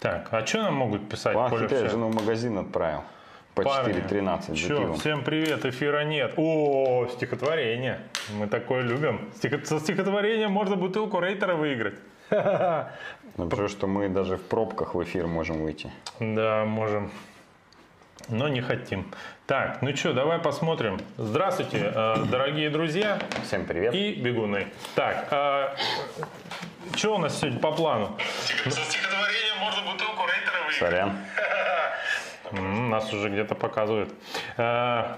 Так, а что нам могут писать? Пах, Коля, я жену в магазин отправил. По Парни, 4.13 за чё, пивом. всем привет, эфира нет. О, стихотворение. Мы такое любим. Стихо- Со стихотворением можно бутылку рейтера выиграть. Ну, потому что мы даже в пробках в эфир можем выйти. Да, можем. Но не хотим. Так, ну что, давай посмотрим. Здравствуйте, э, дорогие друзья Всем привет. и бегуны. Так, что у нас сегодня по плану? Со стихотворением можно бутылку рейтера выиграть. Сорян. Нас уже где-то показывают. Э,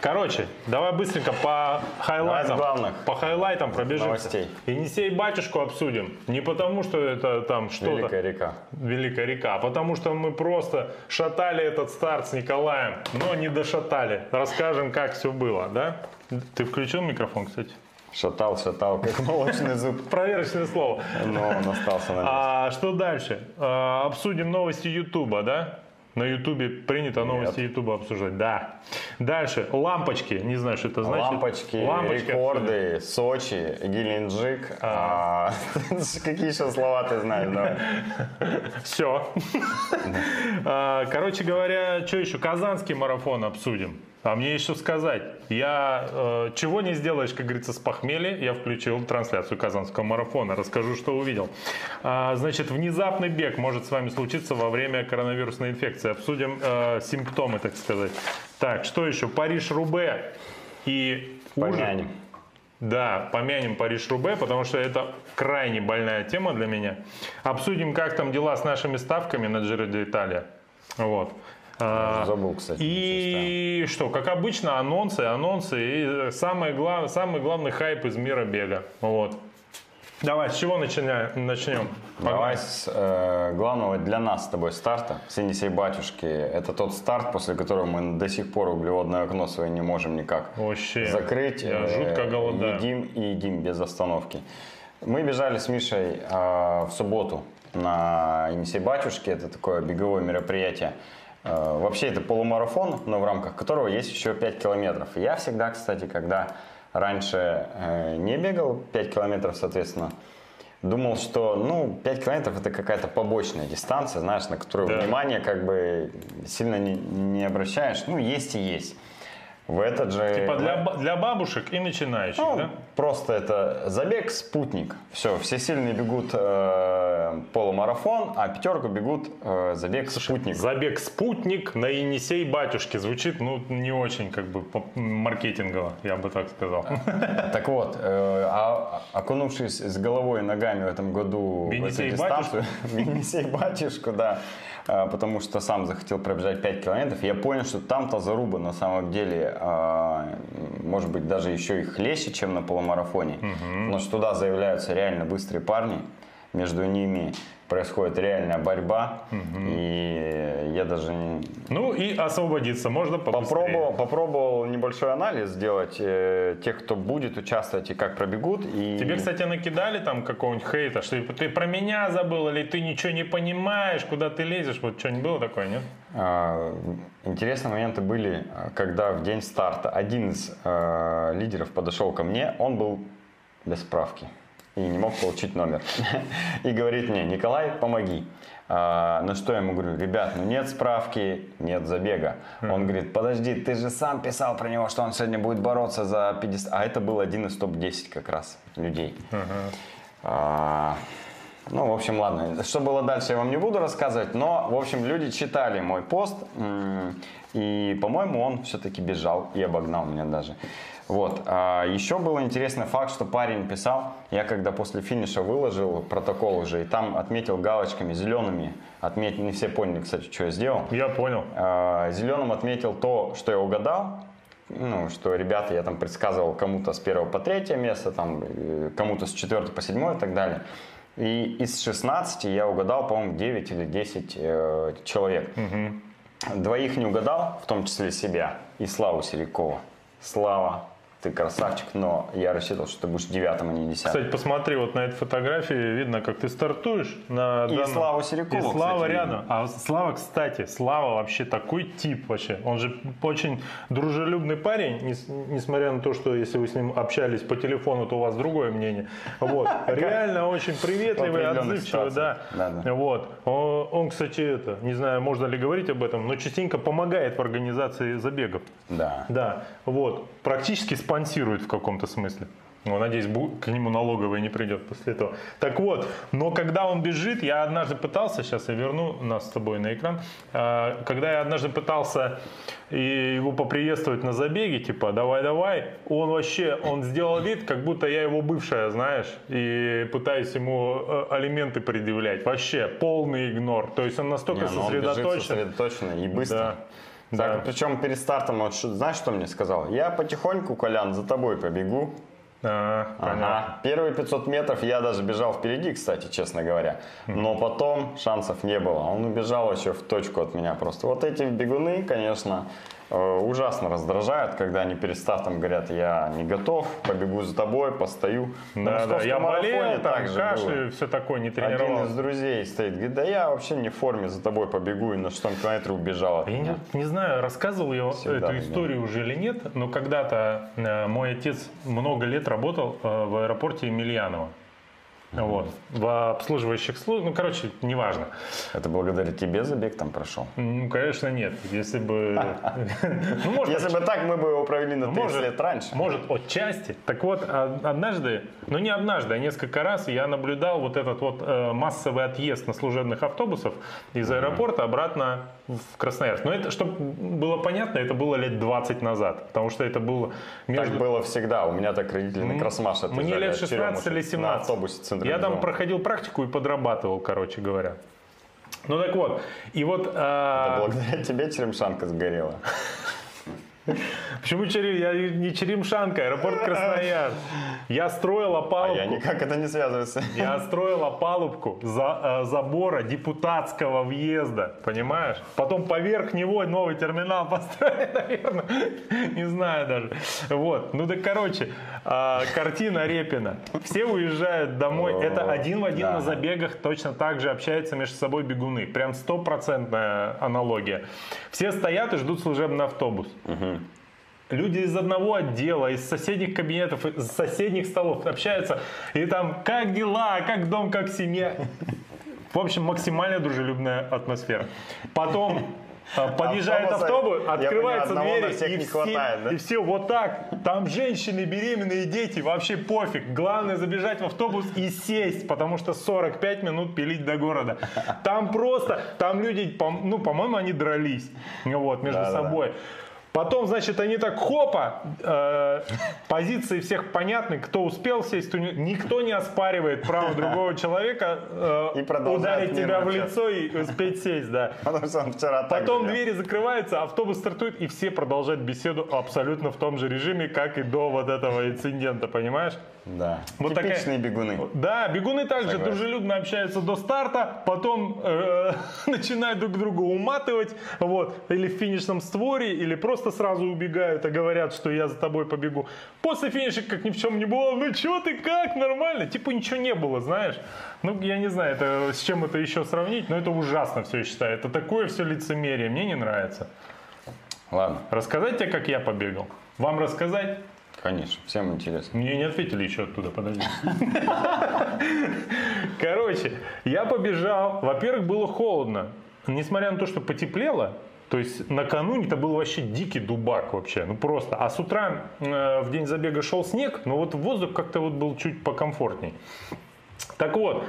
Короче, давай быстренько по хайлайтам, главных по хайлайтам пробежимся. новостей. Енисей батюшку обсудим. Не потому, что это там что-то Великая река. Великая река, а потому что мы просто шатали этот старт с Николаем, но не дошатали. Расскажем, как все было, да? Ты включил микрофон, кстати? Шатал, шатал, как молочный зуб. Проверочное слово. Но он остался на месте. А что дальше? А, обсудим новости Ютуба, да? На Ютубе принято новости Ютуба обсуждать, да. Дальше, лампочки, не знаю, что это значит. Лампочки, Лампочки рекорды, Сочи, Геленджик. А, Какие еще слова ты знаешь? Все. Короче говоря, что еще? Казанский марафон обсудим. А мне еще сказать, я э, чего не сделаешь, как говорится, с похмелья, я включил трансляцию Казанского марафона, расскажу, что увидел. А, значит, внезапный бег может с вами случиться во время коронавирусной инфекции. Обсудим э, симптомы, так сказать. Так, что еще? Париж-Рубе и ужин. Помянем. Да, помянем Париж-Рубе, потому что это крайне больная тема для меня. Обсудим, как там дела с нашими ставками на Джиро Италия. Вот. А, Забыл, кстати. И что, как обычно, анонсы, анонсы и самое глав- самый главный хайп из мира бега. Вот. Давай, с чего начинаем? начнем? Давай с э, главного для нас с тобой старта, с Енисей Батюшки. Это тот старт, после которого мы до сих пор углеводное окно свое не можем никак Вообще. закрыть. Я Э, жутко голодаю. Едим и едим без остановки. Мы бежали с Мишей э, в субботу на Енисей Батюшки. Это такое беговое мероприятие. Э, вообще это полумарафон, но в рамках которого есть еще 5 километров. Я всегда, кстати, когда раньше э, не бегал 5 километров, соответственно, думал, что ну 5 километров это какая-то побочная дистанция, знаешь, на которую Да. внимание как бы сильно не, не обращаешь. Ну, есть и есть. В этот же... Типа для, для бабушек и начинающих, Ну, да? Просто это забег спутник. Все, все сильные бегут э, полумарафон, а пятерку бегут э, забег спутник. Забег спутник на Енисей батюшки звучит, ну, не очень как бы маркетингово, я бы так сказал. Так вот, э, а- окунувшись с головой и ногами в этом году в эту дистанцию, Енисей батюшку, да, потому что сам захотел пробежать 5 километров, я понял, что там-то заруба на самом деле, э, может быть, даже еще и хлеще, чем на полумарафоне, потому что туда заявляются реально быстрые парни, между ними происходит реальная борьба, и я даже не, Ну и освободиться можно побыстрее. Попробовал, попробовал небольшой анализ сделать э, тех, кто будет участвовать и как пробегут. И Тебе, кстати, накидали там какого-нибудь хейта, что типа, ты про меня забыл, или ты ничего не понимаешь, куда ты лезешь, вот что-нибудь было такое, нет? а, интересные моменты были, когда в день старта один из э, лидеров подошел ко мне, он был без справки и не мог получить номер. И говорит мне, Николай, помоги. А, на что я ему говорю, ребят, ну нет справки, нет забега. Он говорит, подожди, ты же сам писал про него, что он сегодня будет бороться за 50... А это был один из топ-10 как раз людей. А, ну, в общем, ладно. Что было дальше, я вам не буду рассказывать, но, в общем, люди читали мой пост, и, по-моему, он все-таки бежал и обогнал меня даже. Вот. А еще был интересный факт, что парень писал, я когда после финиша выложил протокол уже, и там отметил галочками зелеными, отметил, не все поняли, кстати, что я сделал. Я понял. Зеленым отметил то, что я угадал. Ну, что ребята, я там предсказывал кому-то с первого по третье место, там, э, кому-то с четвертого по седьмое и так далее. И из 16 я угадал, по-моему, 9 или 10 э, человек. Двоих не угадал, в том числе себя и Славу Серикова. Слава, ты красавчик, но я рассчитывал, что ты будешь девятым, а не десятым. Кстати, посмотри, вот на этой фотографии видно, как ты стартуешь. На И Славу Серикову, И Слава кстати, рядом. А Слава, кстати, Слава вообще такой тип вообще. Он же очень дружелюбный парень, нес- несмотря на то, что если вы с ним общались по телефону, то у вас другое мнение. Вот. Реально очень приветливый, отзывчивый, да. Вот. Он, кстати, это, не знаю, можно ли говорить об этом, но частенько помогает в организации забегов. Да. Да, вот. Практически спонсирует в каком-то смысле. Ну, надеюсь, к нему налоговая не придет после этого. Так вот, но когда он бежит, я однажды пытался, сейчас я верну нас с тобой на экран, а, когда я однажды пытался его поприветствовать на забеге, типа, давай-давай, он вообще, он сделал вид, как будто я его бывшая, знаешь, и пытаюсь ему э, алименты предъявлять. Вообще, полный игнор. То есть он настолько Не, ну он бежит сосредоточен. сосредоточенно и быстро. Да. Так, Да. Причем перед стартом, вот, знаешь, что мне сказал? Я потихоньку, Колян, за тобой побегу. А. Ага. Первые 500 метров я даже бежал впереди, кстати, честно говоря. Но потом шансов не было. Он убежал еще в точку от меня просто. Вот эти бегуны, конечно, ужасно раздражают, когда они перед стартом говорят, я не готов, побегу за тобой, постою. Да, да, я болел, там кашель, все такое, не Один тренировался. из друзей стоит, говорит, да я вообще не в форме, за тобой побегу, и на шестом километре убежал от Я меня. не, не знаю, рассказывал я Всегда, эту историю уже или нет, но когда-то э, мой отец много лет работал э, в аэропорте Емельянова. Вот, в обслуживающих службах, ну, короче, неважно. Это благодаря тебе забег там прошел? Ну, конечно, нет. Если бы... Ну, Если бы так, мы бы его провели на 30 может, лет раньше. Может, отчасти. Так вот, а- однажды, ну не однажды, а несколько раз я наблюдал вот этот вот э, массовый отъезд на служебных автобусов из аэропорта обратно в Красноярск. Но это, чтобы было понятно, это было лет 20 назад, потому что это было Так между... было всегда. У меня так родители на Красмаш Мне отъезжали лет от 16 или Черемушек 17. На автобусе Я там проходил практику и подрабатывал, короче говоря. Ну так вот, и вот... а, Благодаря тебе черемшанка сгорела. Почему Черем? Я не Черемшанка, аэропорт Красноярск. Я строил А опалубку. я никак это не связывается. Я строил опалубку за, э, забора депутатского въезда, понимаешь? Потом поверх него новый терминал построили, наверное. Не знаю даже. Вот. Ну да, короче, э, картина Репина. Все уезжают домой. Это один в один да. на забегах точно так же общаются между собой бегуны. Прям стопроцентная аналогия. Все стоят и ждут служебный автобус. Люди из одного отдела, из соседних кабинетов, из соседних столов общаются. И там, как дела, как дом, как семья. В общем, максимально дружелюбная атмосфера. Потом э, подъезжает автобус, открывается дверь, и, все, хватает, да? и все вот так. Там женщины, беременные, дети, вообще пофиг. Главное забежать в автобус и сесть, потому что 45 минут пилить до города. Там просто, там люди, ну, по-моему, они дрались вот, между Да-да-да. собой. Потом, значит, они так хопа, э, позиции всех понятны, кто успел сесть, никто не оспаривает право другого человека э, И ударить тебя в лицо и успеть сесть, да. Потому что он вчера Потом двери закрываются, автобус стартует, и все продолжают беседу абсолютно в том же режиме, как и до вот этого инцидента, понимаешь? Да. Вот такая- Типичные бегуны. Да, бегуны также Согласен. дружелюбно общаются до старта, потом э, начинают друг друга уматывать, вот, или в финишном створе, или просто сразу убегают и говорят, что я за тобой побегу. После финиша, как ни в чем не было, ну что ты, как, нормально? Типа ничего не было, знаешь? Ну, я не знаю, это, с чем это еще сравнить, но это ужасно все, я считаю. Это такое все лицемерие, мне не нравится. Ладно, Рассказать тебе, как я побегал? Вам рассказать? Конечно, всем интересно. Мне не ответили еще оттуда, подожди. Короче, я побежал. Во-первых, было холодно. Несмотря на то, что потеплело, то есть накануне это был вообще дикий дубак вообще, ну просто. А с утра э, в день забега шел снег, но вот воздух как-то вот был чуть покомфортней. Так вот,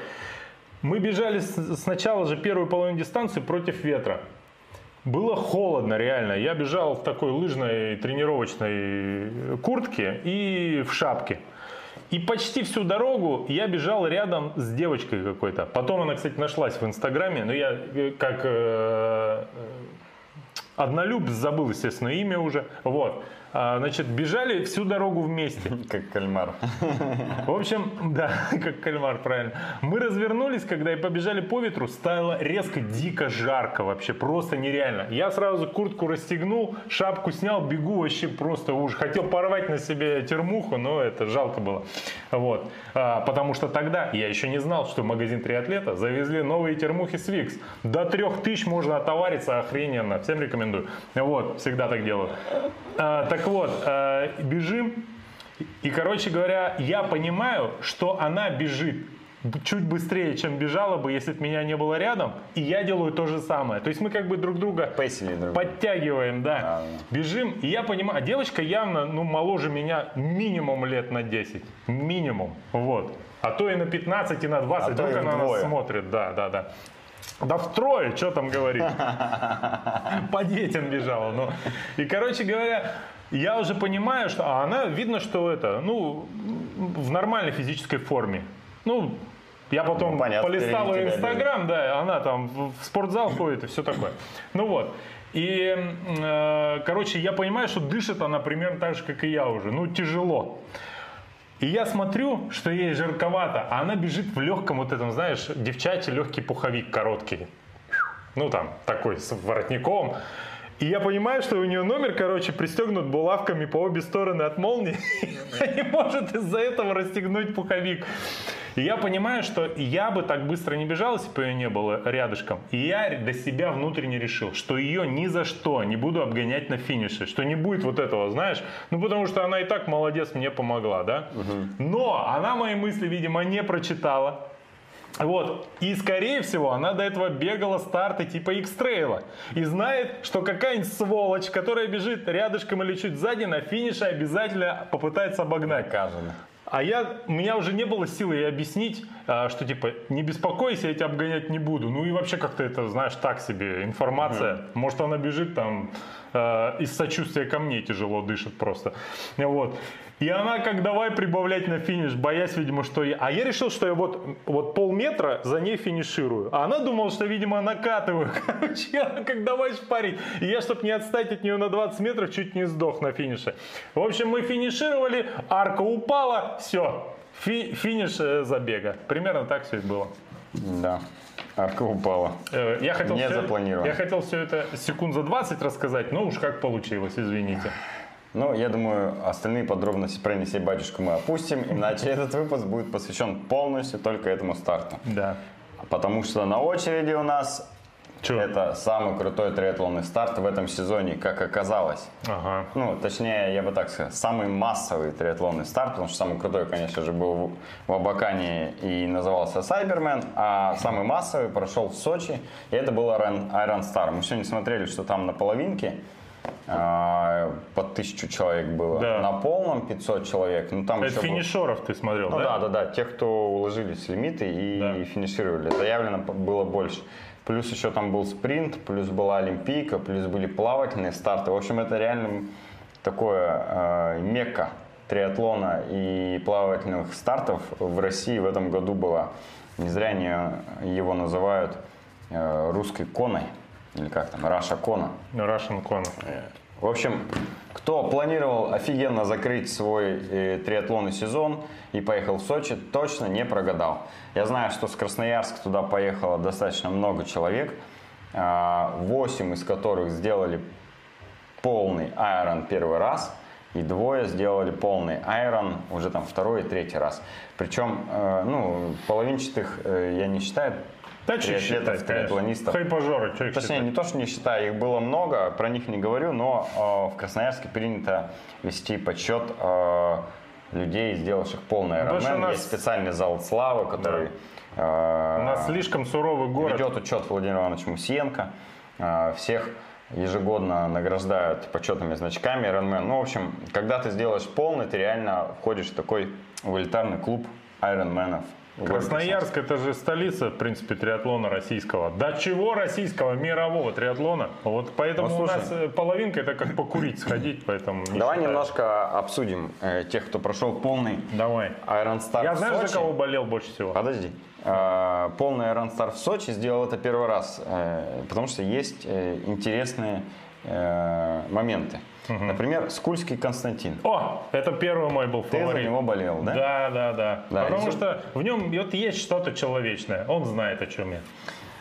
мы бежали сначала же первую половину дистанции против ветра. Было холодно, реально. Я бежал в такой лыжной тренировочной куртке и в шапке. И почти всю дорогу я бежал рядом с девочкой какой-то. Потом она, кстати, нашлась в Инстаграме, но я э, как э, э, однолюб забыл, естественно, имя уже. Вот. А, значит, бежали всю дорогу вместе. Как кальмар. В общем, да, как кальмар, правильно. Мы развернулись, когда и побежали по ветру, стало резко дико жарко вообще, просто нереально. Я сразу куртку расстегнул, шапку снял, бегу вообще просто уж. Хотел порвать на себе термуху, но это жалко было. Вот. А, потому что тогда я еще не знал, что в магазин триатлета завезли новые термухи Свикс. До трех тысяч можно отовариться охрененно. Всем рекомендую. Вот, всегда так делаю. А, так вот, а, бежим. И, короче говоря, я понимаю, что она бежит чуть быстрее, чем бежала бы, если бы меня не было рядом, и я делаю то же самое. То есть мы как бы друг друга Пейсили друг подтягиваем, да. А, Бежим, и я понимаю, а девочка явно, ну, моложе меня минимум лет на 10. Минимум, вот. А то и на 15, и на 20, А то вдруг и она нас смотрит, да, да, да. Да втрое, что там говорить. По детям бежала. Ну. И, короче говоря, я уже понимаю, что а она, видно, что это, ну, в нормальной физической форме. Ну, я потом Ну, понятно, полистал ее инстаграм, да, она там в в спортзал ходит и все такое. Ну вот. И, э, короче, я понимаю, что дышит она примерно так же, как и я уже. Ну, тяжело. И я смотрю, что ей жарковато, а она бежит в легком вот этом, знаешь, девчачий легкий пуховик короткий. Ну, там, такой, с воротником. И я понимаю, что у нее номер, короче, пристегнут булавками по обе стороны от молнии. Она не может из-за этого расстегнуть пуховик. И я понимаю, что я бы так быстро не бежал, если бы ее не было рядышком. И я для себя внутренне решил, что ее ни за что не буду обгонять на финише. Что не будет вот этого, знаешь. Ну, потому что она и так молодец, мне помогла, да. Но она мои мысли, видимо, не прочитала. Вот. И, скорее всего, она до этого бегала старты типа X-трейла. И знает, что какая-нибудь сволочь, которая бежит рядышком или чуть сзади, на финише обязательно попытается обогнать. Доказано. А я, у меня уже не было силы ей объяснить, а, что типа не беспокойся, я тебя обгонять не буду. Ну и вообще как-то это, знаешь, так себе информация. Может она бежит там э, из сочувствия ко мне тяжело дышит просто. Вот. И она как давай прибавлять на финиш, боясь, видимо, что я... А я решил, что я вот, вот полметра за ней финиширую. А она думала, что, видимо, накатываю. Короче, я как давай шпарить. И я, чтобы не отстать от нее на 20 метров, чуть не сдох на финише. В общем, мы финишировали, арка упала, все. финиш э, забега. Примерно так все и было. Да. Арка упала. Э, Я хотел, Не все, запланировано. я хотел все это секунд за 20 рассказать, но уж как получилось, извините. Ну, я думаю, остальные подробности про «Неси батюшку» мы опустим, иначе этот выпуск будет посвящен полностью только этому старту. Да. Потому что на очереди у нас Чё? это самый крутой триатлонный старт в этом сезоне, как оказалось. Ага. Ну, точнее, я бы так сказал, самый массовый триатлонный старт, потому что самый крутой, конечно же, был в- Абакане и назывался Сайбермен, а самый массовый прошел в Сочи, и это был Iron, Star. Мы сегодня смотрели, что там на половинке под тысячу человек было, Да. на полном 500 человек, ну там Это еще был- финишеров ты смотрел, ну да? да, да, да. Тех, кто уложились в лимиты и Да. финишировали. Заявлено было больше. Плюс еще там был спринт, плюс была Олимпийка, плюс были плавательные старты. В общем, это реально такое э, мекка триатлона и плавательных стартов в России в этом году было. Не зря они его называют э, русской коной. Или как там, Раша Кона. Russian Con. В общем, кто планировал офигенно закрыть свой э, триатлонный сезон и поехал в Сочи, точно не прогадал. Я знаю, что с Красноярска туда поехало достаточно много человек, 8 из которых сделали полный айрон первый раз, и двое сделали полный айрон уже там второй и третий раз. Причем, э, ну, половинчатых э, я не считаю Да, что считать, конечно. Хайпажоры, что их Точнее, считать? не то, что не считаю, их было много, про них не говорю, но э, в Красноярске принято вести подсчет э, людей, сделавших полный потому что Ironman. у нас- Есть специальный зал славы, который э, У нас слишком суровый город. ведет учет Владимир Иванович Мусиенко. Э, всех ежегодно награждают почетными значками Ironman. Ну, в общем, когда ты сделаешь полный, ты реально входишь в такой в элитарный клуб Ironman'ов. Красноярск это же столица, в принципе, триатлона российского. Да чего российского, мирового триатлона. Вот поэтому Ну, у нас э, половинка это как покурить сходить, поэтому не Давай считаю. немножко обсудим э, тех, кто прошел полный Давай. Iron Star Я знаешь, за кого болел больше всего? Подожди. Э, Полный Iron Star в Сочи сделал это первый раз, э, потому что есть э, интересные э, моменты. Например, Скульский Константин. О, это первый мой был Ты за фаворит. него болел, да? Да, да, да. Да, Потому что в нем вот есть что-то человечное. Он знает, о чем я.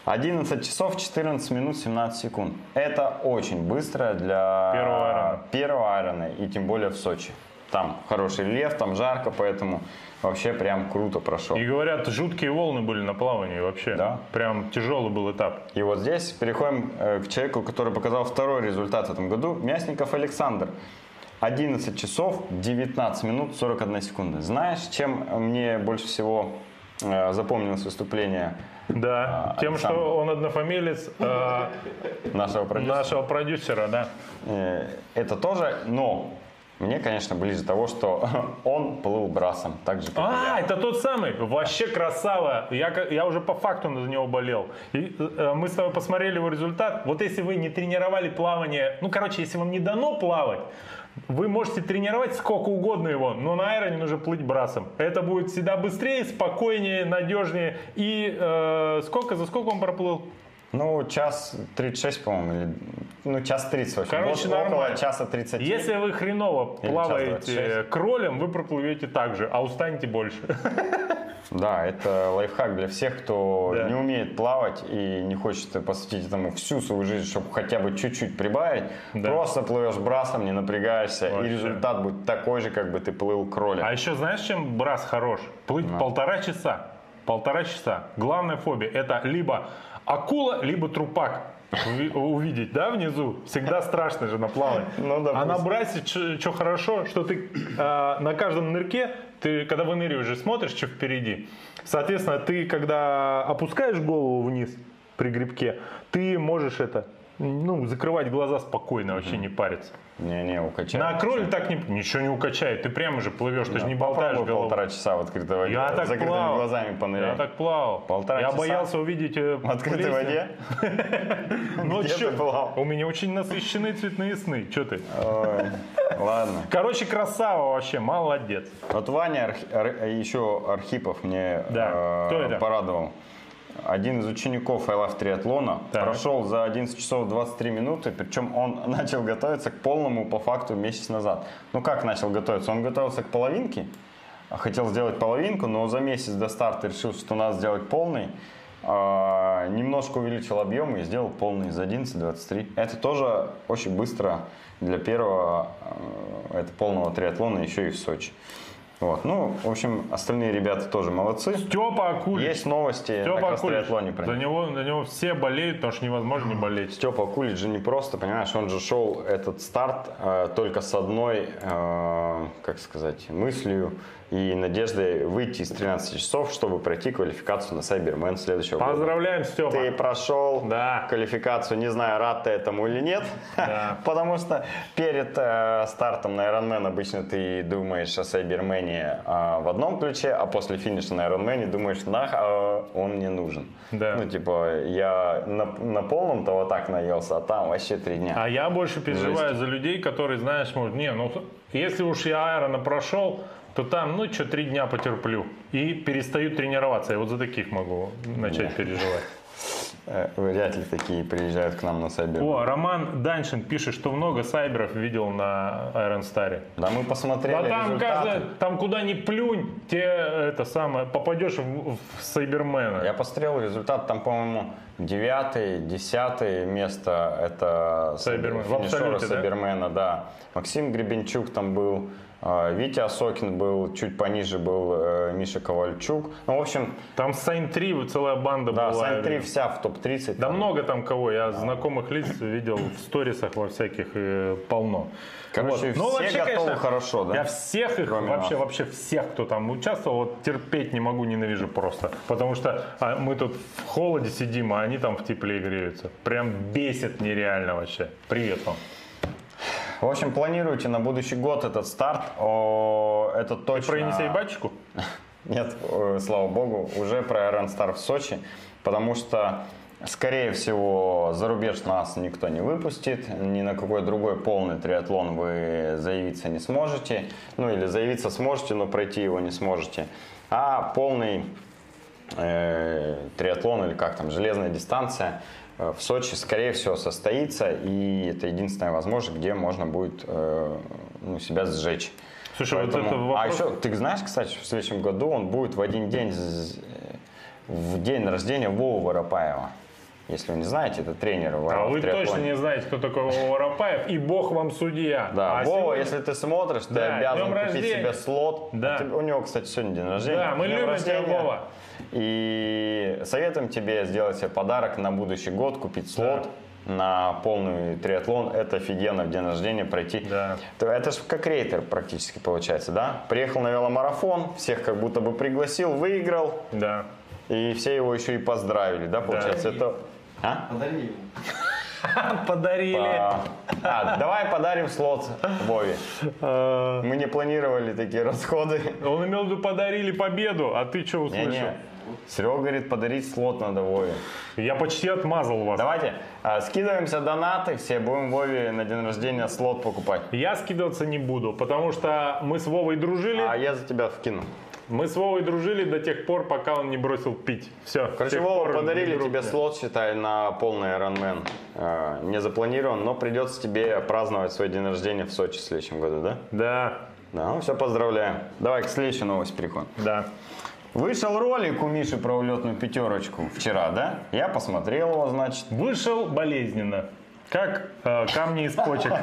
11 часов 14 минут 17 секунд. Это очень быстро для Первого айрона. первого айрона, и тем более в Сочи. Там хороший рельеф, там жарко, поэтому вообще прям круто прошел. И говорят, жуткие волны были на плавании вообще. Да. Прям тяжелый был этап. И вот здесь переходим э, к человеку, который показал второй результат в этом году. Мясников Александр. 11 часов 19 минут 41 секунды. Знаешь, чем мне больше всего э, запомнилось выступление Да, А, тем, Александр. что он однофамилец э, нашего продюсера? нашего продюсера, да. Э, Это тоже, но мне, конечно, ближе того, что он плыл брасом, так же, как и А, я. это тот самый, вообще красава. Я, я уже по факту за него болел. И, э, мы с тобой посмотрели его результат. Вот если вы не тренировали плавание, ну, короче, если вам не дано плавать, вы можете тренировать сколько угодно его, но на айроне нужно плыть брасом. Это будет всегда быстрее, спокойнее, надежнее. И э, сколько, за сколько он проплыл? Ну, час 36, по-моему, или... Ну, час 30, в общем. Короче, Вот около часа 30. Если вы хреново Или плаваете 26. кролем, вы проплывете так же, а устанете больше. Да, это лайфхак для всех, кто Да. не умеет плавать и не хочет посвятить этому всю свою жизнь, чтобы хотя бы чуть-чуть прибавить. Да. Просто плывешь брасом, не напрягаешься, Вообще. и результат будет такой же, как бы ты плыл кролем. А еще знаешь, чем брас хорош? Плыть полтора часа. Полтора часа. Главная фобия это либо акула, либо трупак. Уви- Увидеть, да, внизу? Всегда страшно же на плавании. Ну, а на брасе что хорошо, что ты э, на каждом нырке, ты когда выныриваешь, же смотришь, что впереди. Соответственно, ты когда опускаешь голову вниз при грибке, ты можешь это, ну, закрывать глаза спокойно, вообще не париться. Не-не, укачай. На кроле так не, ничего не укачает, ты прямо же плывешь, ты же не болтаешь головой. полтора часа в открытой воде, Я так закрытыми плавал. глазами понырять. Я так плавал. Полтора я часа? боялся увидеть э, В открытой воде? Плавал? у меня очень насыщенные цветные сны. Че ты? Ладно. Короче, красава вообще, молодец. Вот Ваня еще Архипов мне э, порадовал. Один из учеников айлав триатлона Так. прошел за 11 часов 23 минуты, причем он начал готовиться к полному по факту месяц назад. Ну как начал готовиться? Он готовился к половинке, хотел сделать половинку, но за месяц до старта решил, что надо сделать полный. А, немножко увеличил объем и сделал полный за 11.23. Это тоже очень быстро для первого э, это полного триатлона еще и в Сочи. Вот. Ну, в общем, остальные ребята тоже молодцы. Степа Акулич. Есть новости на Степа Акулич. кросс-триатлоне про За них. него, за него все болеют, потому что невозможно не болеть. Степа Кулич же не просто, понимаешь, он же шел этот старт э, только с одной, э, как сказать, мыслью и надеждой выйти из 13 часов, чтобы пройти квалификацию на Сайбермен следующего года. Поздравляем, Степа. Ты прошел Да. квалификацию, не знаю, рад ты этому или нет, Да. потому что перед э, стартом на Ironman обычно ты думаешь о Сайбермене э, в одном ключе, а после финиша на Ironman думаешь, нах, а он мне нужен. Да. Ну, типа, я на, на полном-то вот так наелся, а там вообще три дня. А я больше переживаю за людей, которые, знаешь, может, не, ну, если уж я аэрона прошел, то там, ну, что, три дня потерплю. И перестаю тренироваться. Я вот за таких могу начать переживать. Э, Вряд ли такие приезжают к нам на Сайбермен. О, Роман Даньшин пишет, что много сайберов видел на Iron Star. Да мы посмотрели Да там, результаты. каждый, там куда ни плюнь, те это самое, попадешь в, в Сайбермена. Я посмотрел результат, там, по-моему, девятое, десятое место, это Сайбермен. В финишеры абсолюте, да? Сайбермена, да. Максим Гребенчук там был, Витя Осокин был, чуть пониже был э, Миша Ковальчук. Ну, в общем, Там Сайн 3 целая банда да, была. Сайн 3 вся в топ-30. Да там. много там кого, я знакомых лиц видел в сторисах во всяких э, полно. Короче, все готовы хорошо, да? Я всех их, Кроме вообще, нас. вообще всех, кто там участвовал, вот терпеть не могу, ненавижу просто. Потому что а, мы тут в холоде сидим, а они там в тепле греются. Прям бесит нереально вообще. Привет вам. В общем, планируйте на будущий год этот старт. О, это точно... Про Енисей Батчику? Нет, слава богу, уже про Iron Star в Сочи, потому что, скорее всего, за рубеж нас никто не выпустит, ни на какой другой полный триатлон вы заявиться не сможете, ну или заявиться сможете, но пройти его не сможете. А полный э, триатлон или как там, железная дистанция в Сочи, скорее всего, состоится, и это единственная возможность, где можно будет э, ну, себя сжечь. Слушай, Поэтому- вот это вопрос... А еще, ты знаешь, кстати, в следующем году он будет в один день, в день рождения Вовы Воропаева. Если вы не знаете, это тренер в А вы точно не знаете, кто такой Вова Воропаев, и бог вам судья. Да, А Вова, сегодня- если ты смотришь, ты Да, обязан купить рождения. себе слот. Да. А ты- у него, кстати, сегодня день рождения. Да, мы Днем любим тебя, рождения. Вова. И советуем тебе сделать себе подарок на будущий год, купить слот на полный триатлон. Это офигенно в день рождения пройти. Да. То Это же как рейтер практически получается, да? Приехал на веломарафон, всех как будто бы пригласил, выиграл, Да. и все его еще и поздравили, да, получается? Это... А? Подари ему. Подарили. А, а, давай подарим слот Вове. А, Мы не планировали такие расходы. Он имел в виду подарили победу, а ты что услышал? Не-не. Серега говорит, подарить слот надо Вове. Я почти отмазал вас. Давайте, а, скидываемся донаты, все будем Вове на день рождения слот покупать. Я скидываться не буду, потому что мы с Вовой дружили. А я за тебя вкину. Мы с Вовой дружили до тех пор, пока он не бросил пить. Все. Короче, Вова, подарили тебе слот, считай, на полный Ironman. А, Не запланирован, но придется тебе праздновать свой день рождения в Сочи в следующем году, да? Да, Да, ну все, поздравляем. Давай к следующей новости переходим. да. Вышел ролик у Миши про улетную пятерочку вчера, да? Я посмотрел его, значит. Вышел болезненно. Как э, камни из почек.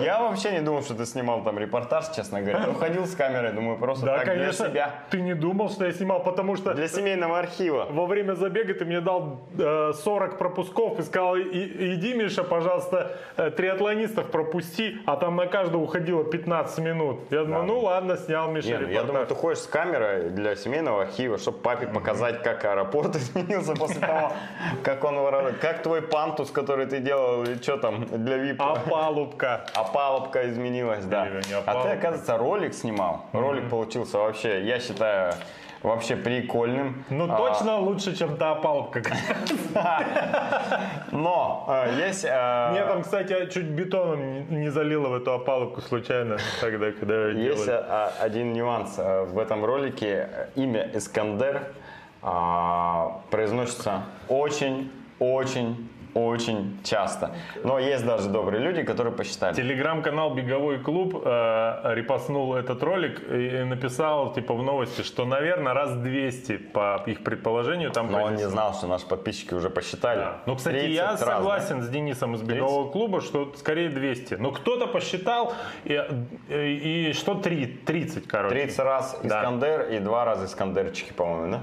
Я вообще не думал, что ты снимал там репортаж, честно говоря. Уходил с камерой, думаю, просто Да, так конечно. для себя. Ты не думал, что я снимал, потому что Для семейного архива. во время забега ты мне дал э, 40 пропусков и сказал, «И- иди, Миша, пожалуйста, э, триатлонистов пропусти, а там на каждого уходило 15 минут. Я думаю, ну ладно, снял Миша Не, ну, я репортаж. думаю, ты ходишь с камерой для семейного архива, чтобы папе показать, как аэропорт изменился после того, как он как твой пантус, который ты делал, и что там для вип. А палубка? А изменилась, да. Не А ты, опалубка. оказывается, ролик снимал. Ролик получился вообще, я считаю, вообще прикольным. Ну А, точно лучше, чем та опалубка. Но есть... Мне там, кстати, чуть бетоном не- залило в эту опалубку случайно тогда, когда Есть а, один нюанс. В этом ролике имя Искандер а, произносится очень, очень, очень часто. Но есть даже добрые люди, которые посчитали. Телеграм-канал Беговой клуб э, репостнул этот ролик и написал типа в новости, что, наверное, раз 200 по их предположению там Но он не знал, что наши подписчики уже посчитали. Да. Ну, кстати, 30 я раз, да? согласен с Денисом из Бегового клуба, что скорее 200. Но кто-то посчитал, и, и, и что 3, 30, короче. 30 раз Да. Искандер и два раза Искандерчики, по-моему,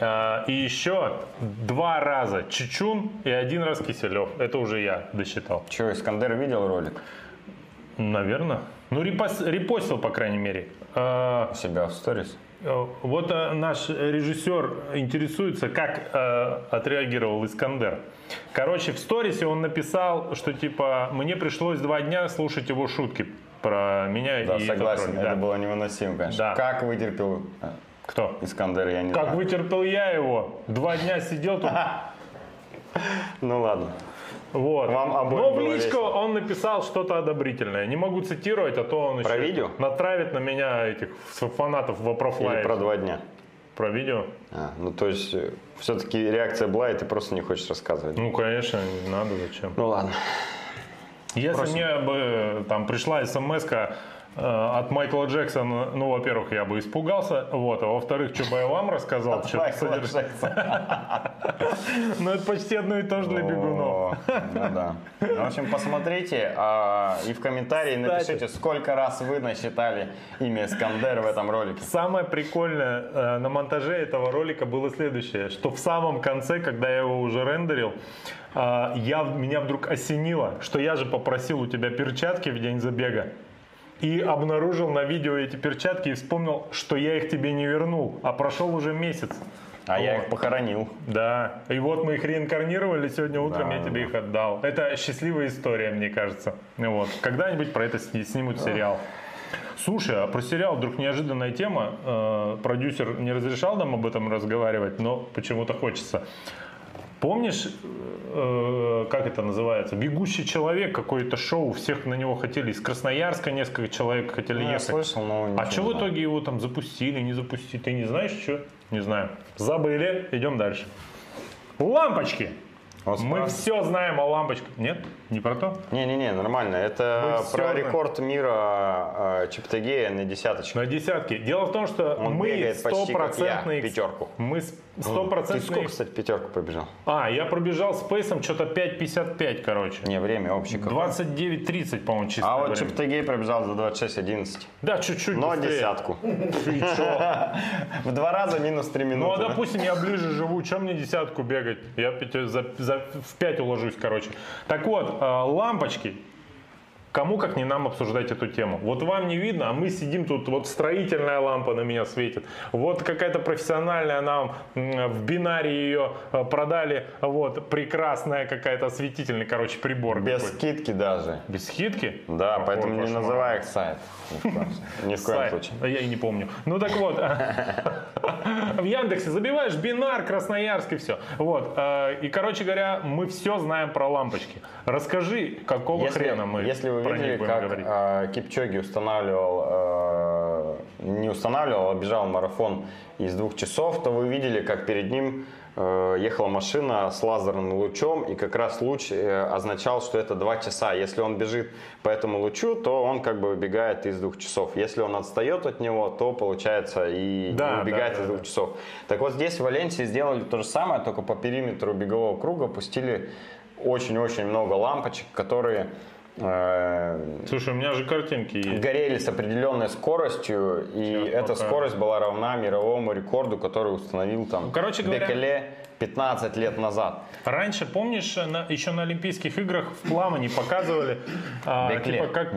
да? Э, и еще два раза Чечун и один раз Киселев. Это уже я досчитал. Че, Искандер видел ролик Наверное. Ну, репос- репостил, по крайней мере. Э, у себя в сторис? Э, Вот э, наш режиссер интересуется, как э, отреагировал Искандер. Короче, в сторисе он написал, что типа мне пришлось два дня слушать его шутки про меня Да, и согласен, ролик». это Да. было невыносимо, конечно. Да. Как вытерпел э, Кто? Искандер, я не Как знаю. вытерпел я его? Два дня сидел тут. Ну ладно. Вот. Вам обоим Но в личку весело. он написал что-то одобрительное. Не могу цитировать, а то он Про еще видео? натравит на меня этих фанатов в Или про два дня? Про видео? А, ну то есть все-таки реакция была, и ты просто не хочешь рассказывать. Ну, конечно, не надо, зачем. Ну ладно. Если мне бы там пришла смс от Майкла Джексона, ну, во-первых, я бы испугался, вот, а во-вторых, что бы я вам рассказал, что Майкла содержит-. Ну, это почти одно и то же для бегунов. Ну да. Ну, В общем, посмотрите а, и в комментарии напишите, сколько раз вы насчитали имя Искандер в этом ролике. Самое прикольное э, на монтаже этого ролика было следующее, что в самом конце, когда я его уже рендерил, э, я, меня вдруг осенило, что я же попросил у тебя перчатки в день забега. И обнаружил на видео эти перчатки и вспомнил, что я их тебе не вернул, а прошел уже месяц. А я Вот. их похоронил. Да, и вот мы их реинкарнировали, сегодня утром Да, я тебе да. их отдал. Это счастливая история, мне кажется. Вот. Когда-нибудь про это сни- снимут сериал. Слушай, а про сериал вдруг неожиданная тема. Э, продюсер не разрешал нам об этом разговаривать, но почему-то хочется. Помнишь, э, как это называется, «Бегущий человек», какое-то шоу, всех на него хотели, из Красноярска несколько человек хотели Ну, я ехать. слышал, но А что в итоге его там запустили, не запустили? Ты не знаешь, что? Не знаю. Забыли, идем дальше. Лампочки. Вот Мы все знаем о лампочках. Нет? Не про то? Не-не-не, нормально. Это Мы всё про рекорд мира э, Чептагея на десяточку. На десятки. Дело в том, что Он мы стопроцентные... пятерку. Мы с- Ты стопроцентные... сколько, кстати, пятерку пробежал? А, я пробежал с пейсом что-то 5.55, короче. Не, время общее какое. 29.30, по-моему, чисто А вот время. Чептагей пробежал за 26.11. Да, чуть-чуть Но быстрее. десятку. В два раза минус три Ну, минуты. а да? допустим, я ближе живу, чем мне десятку бегать? Я пяти- за, за- в 5 уложусь, короче. Так вот, лампочки. Кому как не нам обсуждать эту тему. Вот вам не видно, а мы сидим тут, вот строительная лампа на меня светит. Вот какая-то профессиональная нам в бинаре ее э, продали. Вот прекрасная какая-то осветительный, короче, прибор. Без какой-то. скидки даже. Без скидки? Да, Какой поэтому не называй их сайт. Ни в коем случае. Я и не помню. Ну так вот, в Яндексе забиваешь бинар, Красноярск и все. Вот. э, И, короче говоря, мы все знаем про лампочки. Расскажи, какого хрена мы если вы про видели, них будем как говорить. э, Кипчоги устанавливал, э, не устанавливал, а бежал марафон из двух часов, то вы видели, как перед ним э, ехала машина с лазерным лучом, и как раз луч э, означал, что это два часа. Если он бежит по этому лучу, то он как бы выбегает из двух часов. Если он отстает от него, то получается и Да, не выбегает да, да, из двух да. часов. Так вот здесь в Валенсии сделали то же самое, только по периметру бегового круга пустили очень-очень много лампочек, которые Слушай, у меня же картинки есть. горели с определенной скоростью, и Сейчас эта покажу. скорость была равна мировому рекорду, который установил там Ну, короче говоря- Бекеле 15 лет назад. Раньше, помнишь, на- еще на Олимпийских играх в плавании показывали, а, типа, как,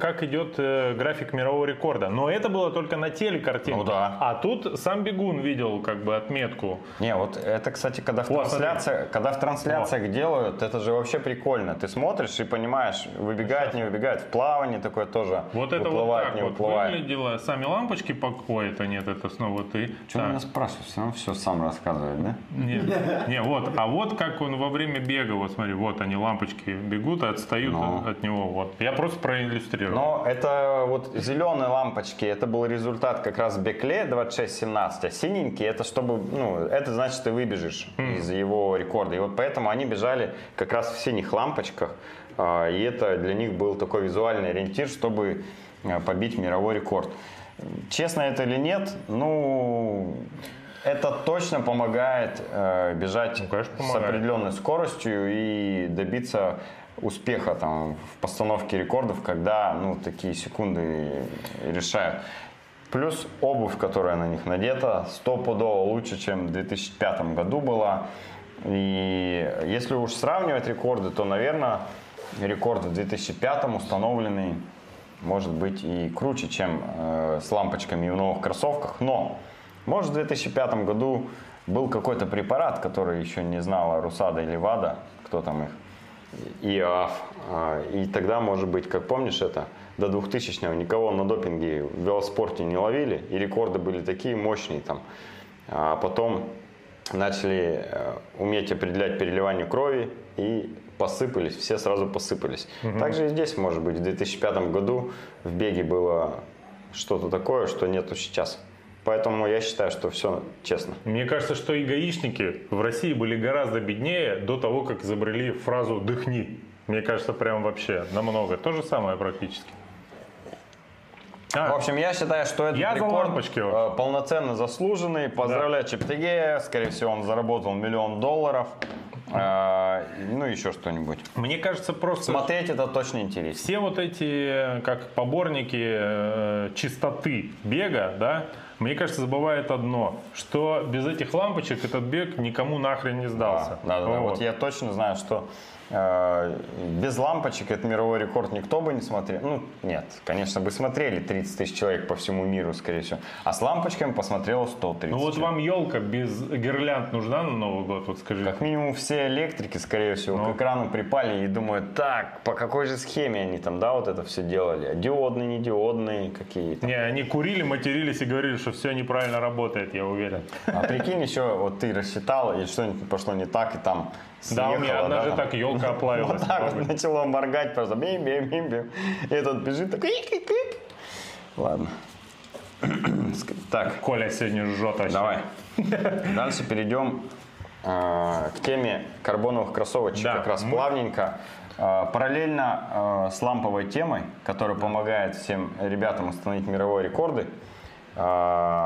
как, идет э, график мирового рекорда. Но это было только на телекартинке. Ну да. А тут сам бегун видел как бы отметку. Не, вот это, кстати, когда в, О, трансляциях, когда в трансляциях делают, это же вообще прикольно. Ты смотришь и понимаешь, выбегает, не выбегает. В плавании такое тоже Вот это вот выплывает, так не вот выплывает. выглядело. Сами лампочки по... Ой, это нет, это снова ты. Что Так. меня спрашиваешь? Он все сам рассказывает, да? Не, не, вот, а вот как он во время бега, вот смотри, вот они лампочки бегут и отстают Ну. от него, вот. Я просто проиллюстрировал. Но это вот зеленые лампочки, это был результат как раз Бекле 26-17, а синенькие это чтобы, ну, это значит ты выбежишь из его рекорда. И вот поэтому они бежали как раз в синих лампочках, а, и это для них был такой визуальный ориентир, чтобы а, побить мировой рекорд. Честно это или нет, ну, это точно помогает э, бежать Ну, конечно, с помогает. определенной скоростью и добиться успеха там, в постановке рекордов, когда ну, такие секунды решают. Плюс обувь, которая на них надета, стопудово лучше, чем в 2005 году была. И если уж сравнивать рекорды, то, наверное, рекорд в 2005 установленный может быть и круче, чем э, с лампочками в новых кроссовках. Но, может, в 2005 году был какой-то препарат, который еще не знала Русада или Вада, кто там их, ИАФ. А, И тогда, может быть, как помнишь это, до 2000-го никого на допинге в велоспорте не ловили, и рекорды были такие мощные там. А потом начали э, уметь определять переливание крови и посыпались, все сразу посыпались. Также и здесь, может быть, в 2005 году в беге было что-то такое, что нету сейчас. Поэтому я считаю, что все честно. Мне кажется, что и гаишники в России были гораздо беднее до того, как изобрели фразу «дыхни». Мне кажется, прям вообще намного. То же самое практически. А, В общем, я считаю, что этот Я рекорд э, полноценно заслуженный. Поздравляю Чептегея. Скорее всего, он заработал миллион долларов. Э, Ну, еще что-нибудь. мне кажется, просто Смотреть это точно интересно. все вот эти, как поборники э, чистоты бега, да, мне кажется, забывает одно, что без этих лампочек этот бег никому нахрен не сдался. Да, да, да. Вот. Вот я точно знаю, что без лампочек этот мировой рекорд никто бы не смотрел. Ну, нет, конечно, бы смотрели 30 тысяч человек по всему миру, скорее всего. А с лампочками посмотрело 130 Ну вот вам елка без гирлянд нужна на Новый год, вот скажи. Как минимум все электрики, скорее всего, Ну. к экрану припали и думают, так, по какой же схеме они там, да, вот это все делали? Диодные, не диодные, какие-то. Не, они курили, матерились и говорили, что все неправильно работает, я уверен. А прикинь еще, вот ты рассчитал, и что-нибудь пошло не так, и там Да, у меня однажды там. так елка оплавилась. Вот так вот начало моргать, просто бим бим бим бим И этот бежит такой. Ладно. Так, Коля сегодня жжет вообще. давай. Дальше перейдем э, к теме карбоновых кроссовочек. Да, Как раз мы- плавненько. Э, Параллельно э, с ламповой темой, которая помогает всем ребятам установить мировые рекорды, э,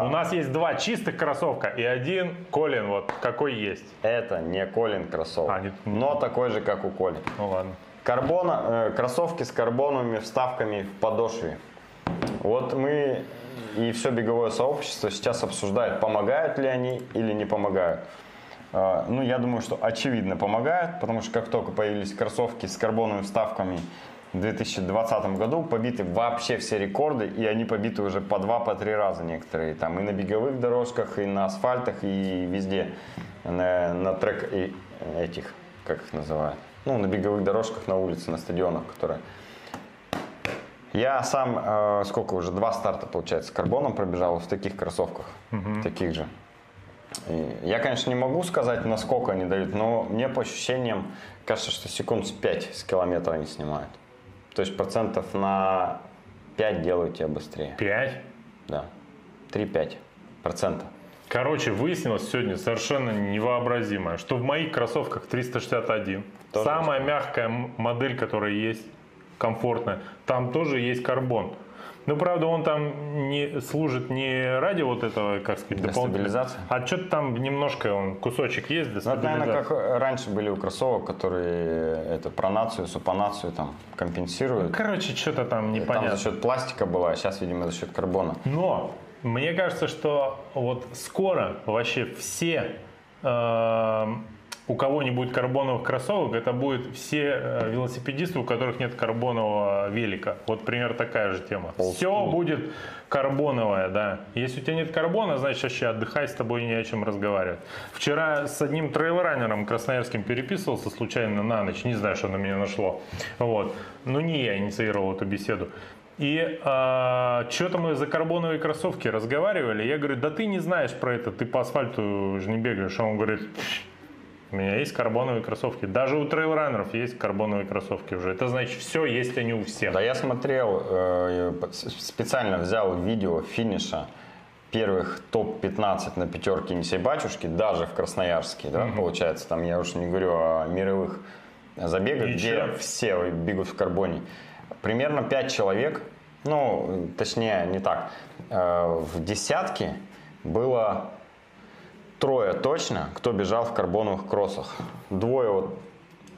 У нас есть два чистых кроссовка и один Колин, вот какой есть. это не Колин кроссовок, А, не- но такой же, как у Коли. Ну ладно. Карбона, э, кроссовки с карбоновыми вставками в подошве. Вот мы и все беговое сообщество сейчас обсуждает, помогают ли они или не помогают. Э, Ну, я думаю, что очевидно помогают, потому что как только появились кроссовки с карбоновыми вставками в 2020 году, побиты вообще все рекорды, и они побиты уже по два, по три раза некоторые. Там и на беговых дорожках, и на асфальтах, и везде. На, на трек и этих, как их называют? Ну, на беговых дорожках, на улице, на стадионах, которые я сам, э, сколько уже, два старта, получается, с карбоном пробежал в таких кроссовках, таких же. И я, конечно, не могу сказать, насколько они дают, но мне по ощущениям кажется, что секунд с 5 с километра они снимают. То есть процентов на 5 делают тебя быстрее. Пять. Да. 3-5 процента. Короче, выяснилось сегодня совершенно невообразимое, что в моих кроссовках 361, Тоже самая мягкая модель, которая есть, комфортная, там тоже есть карбон. Ну, правда, он там не служит не ради вот этого, как сказать, дополнительного-? А что-то там немножко он кусочек есть для Ну, это, наверное, как раньше были у кроссовок, которые это пронацию, супонацию там компенсируют. Короче, что-то там Там непонятно. за счет пластика было, а сейчас, видимо, за счет карбона. Но мне кажется, что вот скоро вообще все, э, у кого не будет карбоновых кроссовок, это будут все э, велосипедисты, у которых нет карбонового велика. Вот пример такая же тема. Все будет карбоновое, да. Если у тебя нет карбона, значит вообще отдыхай, с тобой не о чем разговаривать. Вчера с одним трейлранером красноярским переписывался случайно на ночь, не знаю, что на меня нашло. Вот. Но не я инициировал эту беседу. И что-то мы за карбоновые кроссовки разговаривали. Я говорю, да ты не знаешь про это, ты по асфальту же не бегаешь. А он говорит, у меня есть карбоновые кроссовки. Даже у трейлранеров есть карбоновые кроссовки уже. Это значит, все, есть они у всех. Да, я смотрел, э, специально взял видео финиша первых топ-15 на пятерке Несей Батюшки, даже в Красноярске, да, получается, там я уж не говорю о мировых забегах, И где все бегут в карбоне. Примерно 5 человек, ну, точнее, не так, э, в десятке было трое точно, кто бежал в карбоновых кроссах. Двое вот,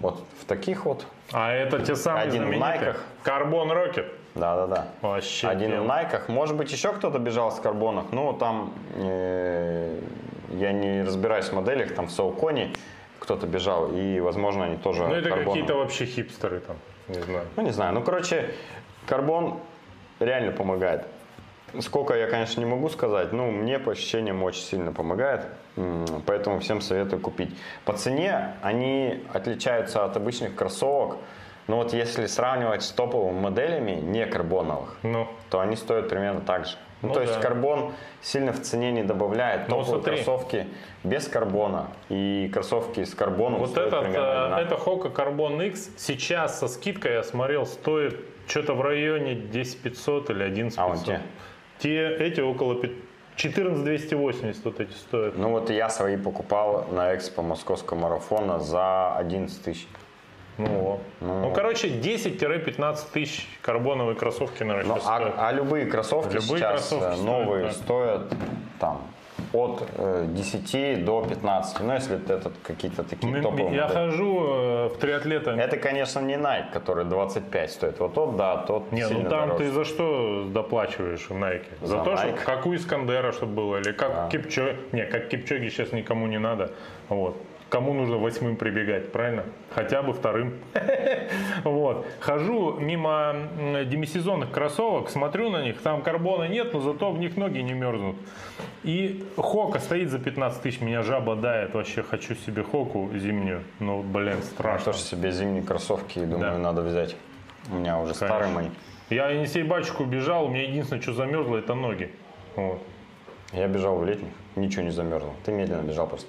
вот в таких вот, А это те самые Один в? Найках. Карбон Рокет. да-да-да. Вообще. Один в Найках. Может быть, еще кто-то бежал с карбонах. Ну, там э, я не разбираюсь в моделях. Там в Соуконе кто-то бежал. И, возможно, они тоже Ну это карбоновые. какие-то вообще хипстеры там. Не знаю. Ну, не знаю. Ну, короче, карбон реально помогает. Сколько я, конечно, не могу сказать, но мне по ощущениям очень сильно помогает. Поэтому всем советую купить. По цене они отличаются от обычных кроссовок. Но вот если сравнивать с топовыми моделями не карбоновых, Ну, то они стоят примерно так же. Ну, Ну то есть да. карбон сильно в цене не добавляет. Ну, Топовые смотри. кроссовки без карбона и кроссовки с карбоном вот стоят этот, примерно э, это Hoka Carbon X сейчас со скидкой я смотрел стоит что-то в районе 10 500 или 11 А 500. вон те? Те, эти около пи- 14 280 вот эти стоят. Ну вот я свои покупал на экспо московского марафона за 11 тысяч. Ну, вот. ну, короче, 10-15 тысяч карбоновые кроссовки, наверное, Ну, а, стоят. а любые кроссовки Любые сейчас кроссовки э, стоят, новые да. стоят там от э, 10 до 15. Ну, если это какие-то такие М- топовые Я модели. хожу э, в триатлета. Это, конечно, не Nike, который 25 стоит. Вот тот, да, тот Не, ну там дороже. ты за что доплачиваешь в Nike? За, За то, что Nike? как у Искандера, чтобы было, или как Кипчоги. Не, как Кипчоги сейчас никому не надо. Вот. Кому нужно восьмым прибегать, правильно? Хотя бы вторым. Вот. Хожу мимо демисезонных кроссовок, смотрю на них, там карбона нет, но зато в них ноги не мерзнут. И Хока стоит за 15 тысяч, меня жаба дает, вообще хочу себе Хоку зимнюю. Ну, блин, Я страшно. тоже себе зимние кроссовки, думаю, Да. надо взять. У меня уже старые мои. Я Енисей Батюшку бежал, у меня единственное, что замерзло, это ноги. Вот. Я бежал в летних, ничего не замерзло. Ты медленно бежал просто.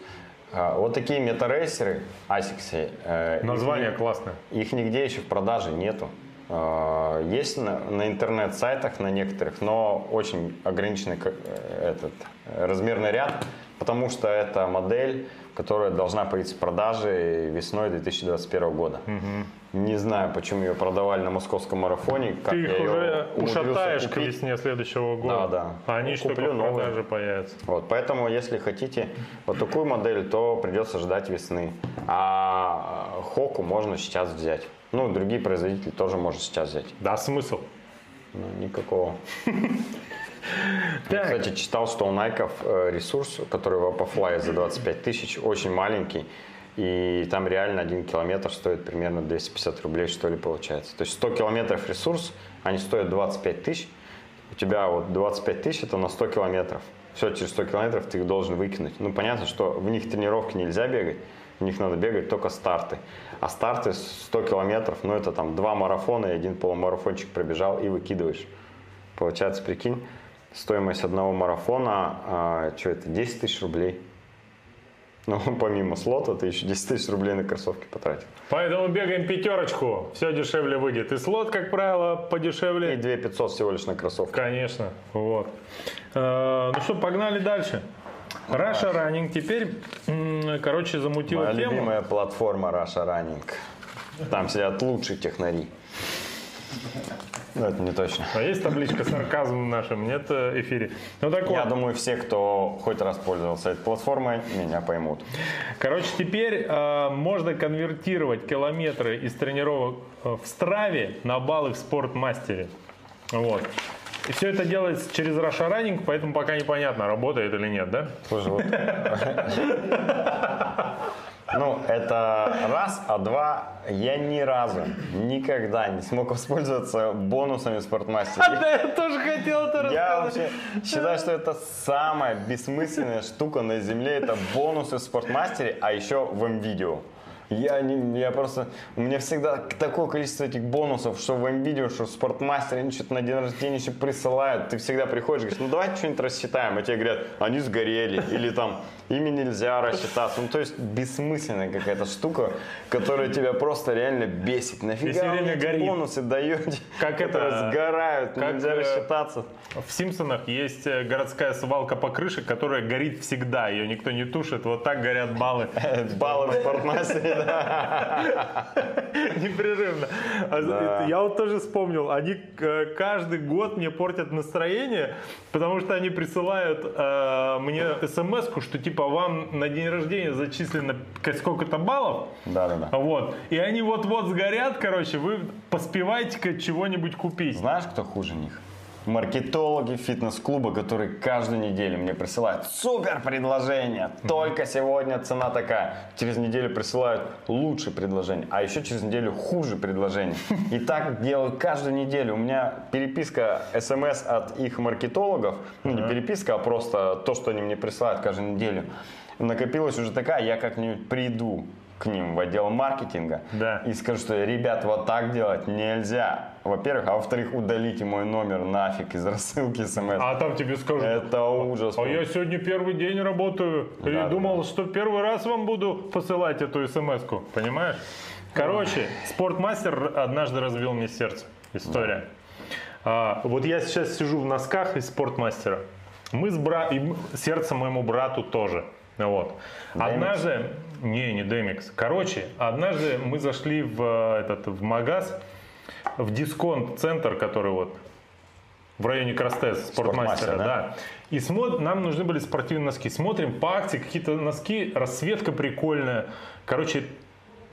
А, вот такие метарейсеры, асиксы. э, Название их, классное. их нигде еще в продаже нету. А, Есть на, на интернет-сайтах на некоторых, но очень ограниченный э, этот размерный ряд, потому что это модель, которая должна появиться в продаже весной 2021 года. Не знаю, почему ее продавали на московском марафоне. как Ты их я ее уже ушатаешь к купить. весне следующего года. Да, да. А Они что в новые. продаже появятся. Вот, поэтому, если хотите вот такую модель, то придется ждать весны. А Хоку можно сейчас взять. Ну, другие производители тоже можно сейчас взять. Да, смысл. Ну, никакого. Я, Так. кстати, читал, что у Найков э, ресурс, который в Vaporfly за 25 тысяч, очень маленький. И там реально один километр стоит примерно 250 рублей, что ли, получается. То есть 100 километров ресурс, они стоят 25 тысяч. У тебя вот 25 тысяч это на 100 километров. Все, через 100 километров ты их должен выкинуть. Ну, понятно, что в них тренировки нельзя бегать, в них надо бегать только старты. А старты 100 километров, ну, это там два марафона и один полумарафончик пробежал и выкидываешь. Получается, прикинь, стоимость одного марафона, что это, 10 тысяч рублей. Ну, помимо слота, ты еще 10 тысяч рублей на кроссовки потратил. Поэтому бегаем пятерочку. Все дешевле выйдет. И слот, как правило, И подешевле. 2 500 всего лишь на кроссовки. Конечно. Вот. Э, Ну что, погнали дальше. Russia Running теперь, короче, замутила Моя тему. любимая платформа Russia Running. Там сидят лучшие технари. Ну, это не точно. А есть табличка сарказм в нашем? Нет э, эфире. Ну так Я вот. думаю, все, кто хоть раз пользовался этой платформой, меня поймут. Короче, теперь э, можно конвертировать километры из тренировок э, в Страве на баллы в Спортмастере. Вот. И все это делается через Russia Running, поэтому пока непонятно, работает или нет, да? Слушай, вот... Ну, это раз, а два, я ни разу, никогда не смог воспользоваться бонусами спортмастера. Да, я тоже хотел это Я рассказать. вообще считаю, что это самая бессмысленная штука на земле. Это бонусы в спортмастере, а еще в МВидео. Я, не, я просто... У меня всегда такое количество этих бонусов, что в МВидео, что в спортмастере, они что-то на день рождения еще присылают. Ты всегда приходишь говоришь, ну давайте что-нибудь рассчитаем. А тебе говорят, они сгорели. Или там, ими нельзя рассчитаться. Ну то есть бессмысленная какая-то штука, которая тебя просто реально бесит. Нафига вы время горит. бонусы даете, Как это, сгорают, как, нельзя э, рассчитаться. В Симпсонах есть э, городская свалка по крыше, которая горит всегда. Ее никто не тушит. Вот так горят баллы. Баллы в спортмастере. Непрерывно. А Да. Я вот тоже вспомнил, они э, каждый год мне портят настроение, потому что они присылают э, мне смс что типа вам на день рождения зачислено сколько-то баллов, Да-да-да. вот, и они вот-вот сгорят, короче, вы поспевайте-ка чего-нибудь купить. Знаешь, кто хуже них? Маркетологи фитнес-клуба, которые каждую неделю мне присылают супер предложение. Только сегодня цена такая. Через неделю присылают лучшее предложение, а еще через неделю хуже предложение. И так делают каждую неделю. У меня переписка смс от их маркетологов, ну не переписка, а просто то, что они мне присылают каждую неделю. Накопилась уже такая, я как-нибудь приду к ним в отдел маркетинга Да. и скажу, что, ребят, вот так делать нельзя. Во-первых, а во-вторых, удалите мой номер нафиг из рассылки смс. А там тебе скажут, Это ужас. а я сегодня первый день работаю. И Да, думал, что первый раз вам буду посылать эту смс-ку. Понимаешь? Короче, спортмастер однажды разбил мне сердце. История. А, вот я сейчас сижу в носках из спортмастера. Мы с бра... и сердце моему брату тоже. Вот. Однажды, не, не Демикс. Короче, однажды мы зашли в э, этот в магаз, в дисконт-центр, который вот в районе Крастес, спортмастера, Спортмастер, да? да. И смотр, нам нужны были спортивные носки. Смотрим по акции какие-то носки, расцветка прикольная. Короче,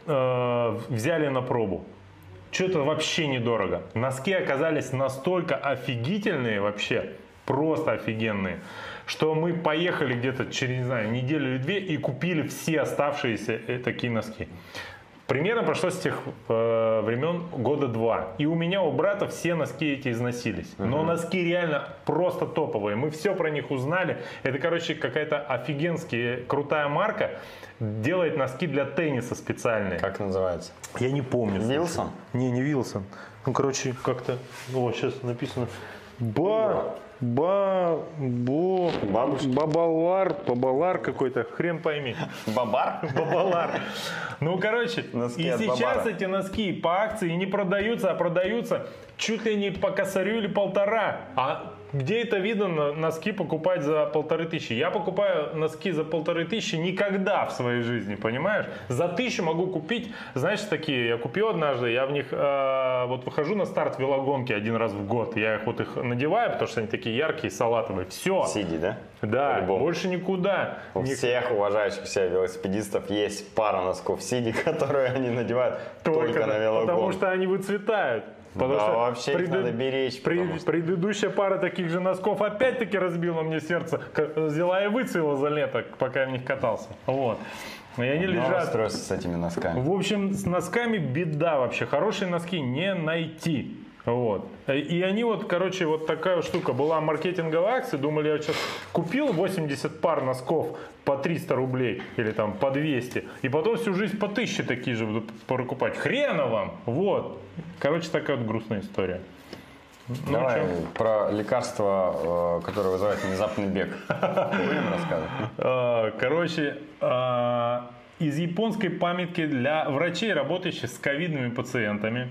э, взяли на пробу. Что-то вообще недорого. Носки оказались настолько офигительные вообще, просто офигенные, что мы поехали где-то через, не знаю, неделю или две и купили все оставшиеся э, такие носки. Примерно прошло с тех э, времен года два. И у меня, у брата все носки эти износились. Но носки реально просто топовые. Мы все про них узнали. Это, короче, какая-то офигенски крутая марка. Делает носки для тенниса специальные. Как называется? Я не помню. Вилсон? Не, не Вилсон. Ну, короче, как-то... О, сейчас написано. Ба... Ба... Бо... Бабушки. Бабалар, бабалар какой-то, хрен пойми. Бабар? Бабалар. Ну, короче, Носки и сейчас Бабара. эти носки по акции не продаются, а продаются чуть ли не по косарю или полтора. А где это видно на- носки покупать за полторы тысячи? Я покупаю носки за полторы тысячи никогда в своей жизни, понимаешь? За тысячу могу купить, знаешь, такие, я купил однажды, я в них, э, вот выхожу на старт велогонки один раз в год, я их вот их надеваю, потому что они такие яркие, салатовые, все. Сиди, да? Да, больше никуда. У Ни- всех уважающих себя велосипедистов есть пара носков Сиди, которые они надевают только, на да, велогон. Потому что они выцветают. Потому Да, что вообще их надо беречь, потому что- Предыдущая пара таких же носков опять-таки разбила мне сердце. Взяла и выцвела за лето, пока я в них катался. Вот. И они Но лежат. расстройство с этими носками. В общем, с носками беда вообще. Хорошие носки не найти. Вот. И они вот, короче, вот такая вот штука. Была маркетинговая акция, думали, я сейчас купил 80 пар носков по 300 рублей или там по 200, и потом всю жизнь по 1000 такие же буду покупать. Хрена вам! Вот. Короче, такая вот грустная история. Ну, Давай чё? про лекарства, э, которые вызывают внезапный бег. Будем рассказывать? Короче, а, из японской памятки для врачей, работающих с ковидными пациентами,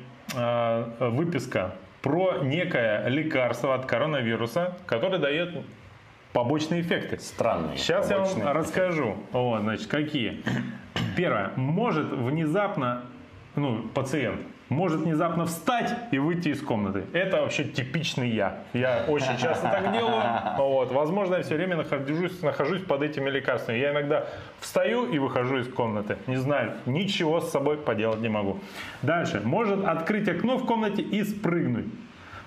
выписка про некое лекарство от коронавируса, которое дает побочные эффекты. Странные. Сейчас я вам расскажу. Вот, значит, какие. Первое. Может внезапно, ну, пациент, может внезапно встать и выйти из комнаты. Это вообще типичный я. Я очень часто так делаю. Вот. Возможно, я все время нахожусь, нахожусь под этими лекарствами. Я иногда встаю и выхожу из комнаты. Не знаю, ничего с собой поделать не могу. Дальше. Может открыть окно в комнате и спрыгнуть.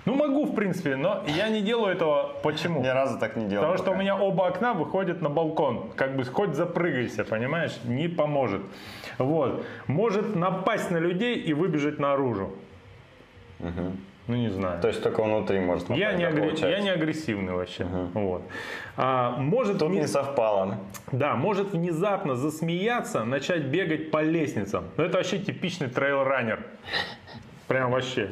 Ну, могу, в принципе, но я не делаю этого. Почему? Ни разу так не делал. Потому что у пока. меня оба окна выходят на балкон. Как бы хоть запрыгайся, понимаешь? Не поможет. Вот. Может напасть на людей и выбежать наружу. Ну, не знаю. То есть только внутри может я, попасть, не да, агре- получается? я не агрессивный вообще. Вот. А, может, Тут вне- не совпало. да? да, может внезапно засмеяться, начать бегать по лестницам. Ну, это вообще типичный трейл-раннер. Прям вообще.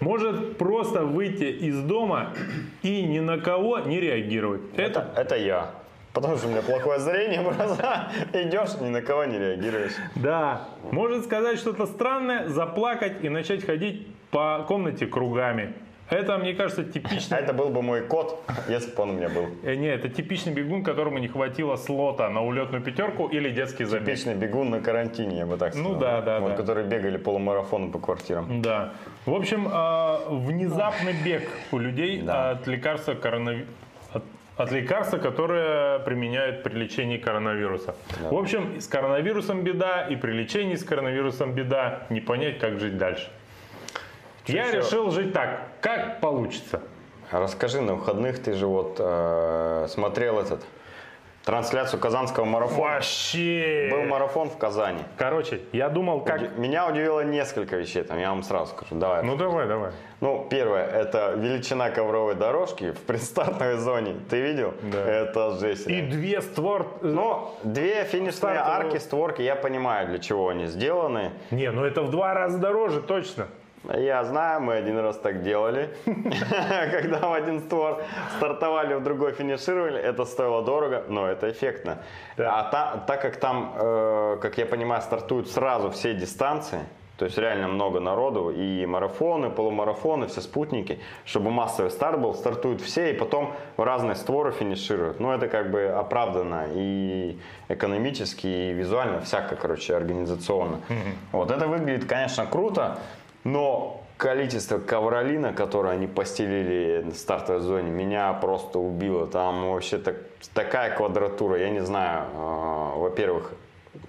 Может просто выйти из дома и ни на кого не реагировать. Это Это, это я. Потому что у меня плохое зрение, просто идешь, ни на кого не реагируешь. Да, может сказать что-то странное, заплакать и начать ходить по комнате кругами. Это, мне кажется, А типичный... это был бы мой кот, если бы он у меня был. Э, Не, это типичный бегун, которому не хватило слота на улетную пятерку или детский забег. Типичный бегун на карантине, я бы так сказал. Ну да, да, Вот, да. Которые бегали полумарафоны по квартирам. Да. В общем, э, внезапный бег у людей Да. от лекарства коронави- от, лекарства, которое применяют при лечении коронавируса. В общем, с коронавирусом беда, и при лечении с коронавирусом беда. Не понять, как жить дальше. Я еще? решил жить так, как получится. Расскажи, на выходных ты же вот э, смотрел этот трансляцию казанского марафона. Вообще. Был марафон в Казани. Короче, я думал, как... Уди- Меня удивило несколько вещей, там, я вам сразу скажу. Давай. Ну давай, давай. Ну, первое, это величина ковровой дорожки в предстартовой зоне. Ты видел? Да. Это жесть. И две створ... Ну, две финишные Стартовую- арки, створки, я понимаю, для чего они сделаны. Не, ну это в два раза дороже, точно. Я знаю, мы один раз так делали, когда в один створ стартовали, в другой финишировали, это стоило дорого, но это эффектно. Да. А та- так как там, э, как я понимаю, стартуют сразу все дистанции, то есть реально много народу, и марафоны, полумарафоны, все спутники, чтобы массовый старт был, стартуют все, и потом в разные створы финишируют. Ну, это как бы оправдано и экономически, и визуально, всяко, короче, организационно. Вот, это выглядит, конечно, круто, но количество ковролина, которое они постелили в стартовой зоне, меня просто убило. Там вообще так, такая квадратура, я не знаю, э, во-первых,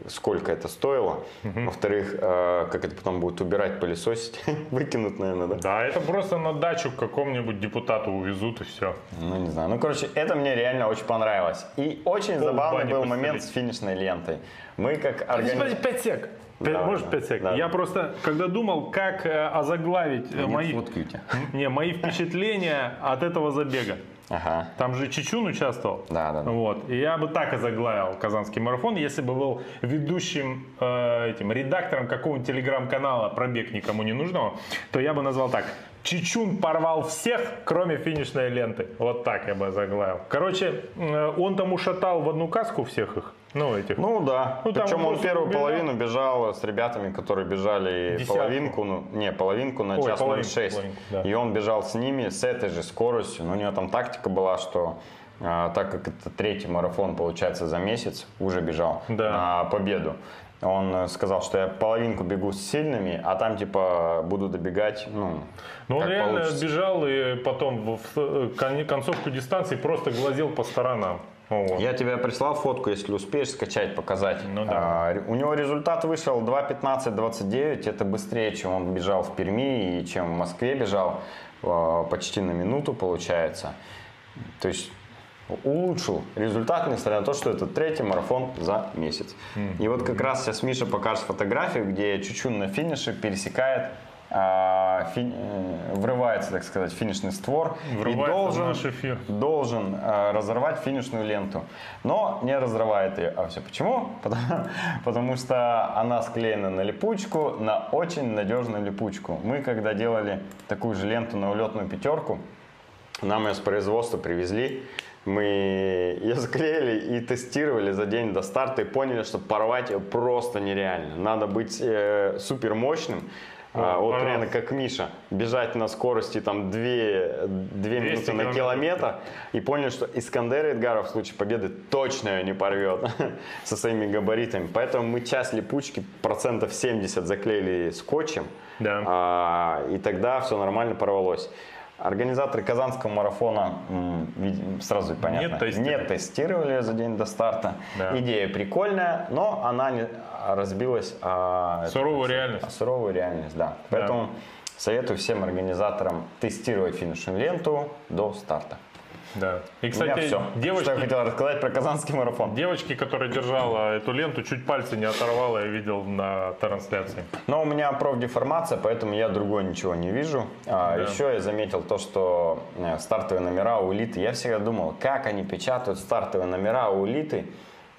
сколько это стоило, во-вторых, э, как это потом будет убирать, пылесосить, выкинут, наверное, да? Да, это просто на дачу к какому-нибудь депутату увезут и все. Ну, не знаю. Ну, короче, это мне реально очень понравилось. И очень Пол забавный был постелить. момент с финишной лентой. Мы как Подожди, органи- 5 сек. Давай, Может, давай. 5 сек? Да. Я просто, когда думал, как э, озаглавить э, Нет мои, фотки у тебя. не, мои впечатления от этого забега. Ага. Там же Чечун участвовал. Да, да, да. Вот. И я бы так озаглавил Казанский марафон, если бы был ведущим, э, этим, редактором какого-нибудь телеграм-канала про бег никому не нужного, то я бы назвал так. Чичун порвал всех, кроме финишной ленты. Вот так я бы заглавил. Короче, э, он там ушатал в одну каску всех их. Ну, этих. Ну да. Ну, Причем он первую убежал. половину бежал с ребятами, которые бежали Десятку. половинку, ну, не, половинку на Ой, час половинку, 06. половинку, да. И он бежал с ними с этой же скоростью. Но у него там тактика была, что а, так как это третий марафон, получается, за месяц, уже бежал Да. на победу. Он э, сказал, что я половинку бегу с сильными, а там типа буду добегать, ну, Но он как реально получится. бежал и потом в кон- концовку дистанции просто глазел по сторонам. Вот. Я тебе прислал фотку, если успеешь скачать, показать. Ну да. А, у него результат вышел 2.15.29. Это быстрее, чем он бежал в Перми и чем в Москве бежал. а, Почти на минуту получается. То есть улучшил результат, несмотря на то, что это третий марафон за месяц. И вот как раз сейчас Миша покажет фотографию, где Чучун на финише пересекает фи- э, врывается, так сказать, в финишный створ Врывается и должен, наш эфир. должен э, разорвать финишную ленту, но не разрывает ее. А все почему? Потому, потому что она склеена на липучку, на очень надежную липучку. Мы когда делали такую же ленту на улетную пятерку, нам ее с производства привезли, мы ее склеили и тестировали за день до старта и поняли, что порвать ее просто нереально. Надо быть э, супер мощным. А, вот реально как Миша, бежать на скорости там 2, 2 минуты на километр и поняли, что Искандер Эдгаров в случае победы точно ее не порвет со своими габаритами. Поэтому мы часть липучки процентов 70 заклеили скотчем, Да. а, и тогда все нормально порвалось. Организаторы Казанского марафона сразу понятно, Не тестировали. не тестировали за день до старта. Да. Идея прикольная, но она не разбилась о, Суровую реальность. о суровую реальность, да. Поэтому советую всем организаторам тестировать финишную ленту до старта. Да. И, кстати, все. девочки, Что я хотел рассказать про Казанский марафон. девочки, которая держала эту ленту, чуть пальцы не оторвала, я видел на трансляции. Но у меня профдеформация, поэтому я другой ничего не вижу. А, Да. Еще я заметил то, что э, стартовые номера у элиты. Я всегда думал, как они печатают стартовые номера у элиты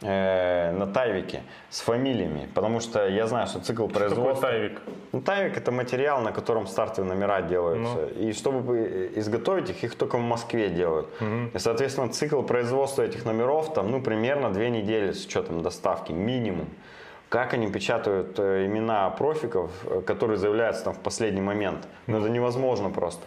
э, на тайвике с фамилиями. Потому что я знаю, что цикл Такой производства... тайвик. Ну, тайвик это материал, на котором стартовые номера делаются. Ну. И чтобы э, изготовить их, их только в Москве делают. И, соответственно, цикл производства этих номеров там, ну, примерно две недели с учетом доставки, минимум. Как они печатают э, имена профиков, э, которые заявляются там в последний момент? Ну, это невозможно просто.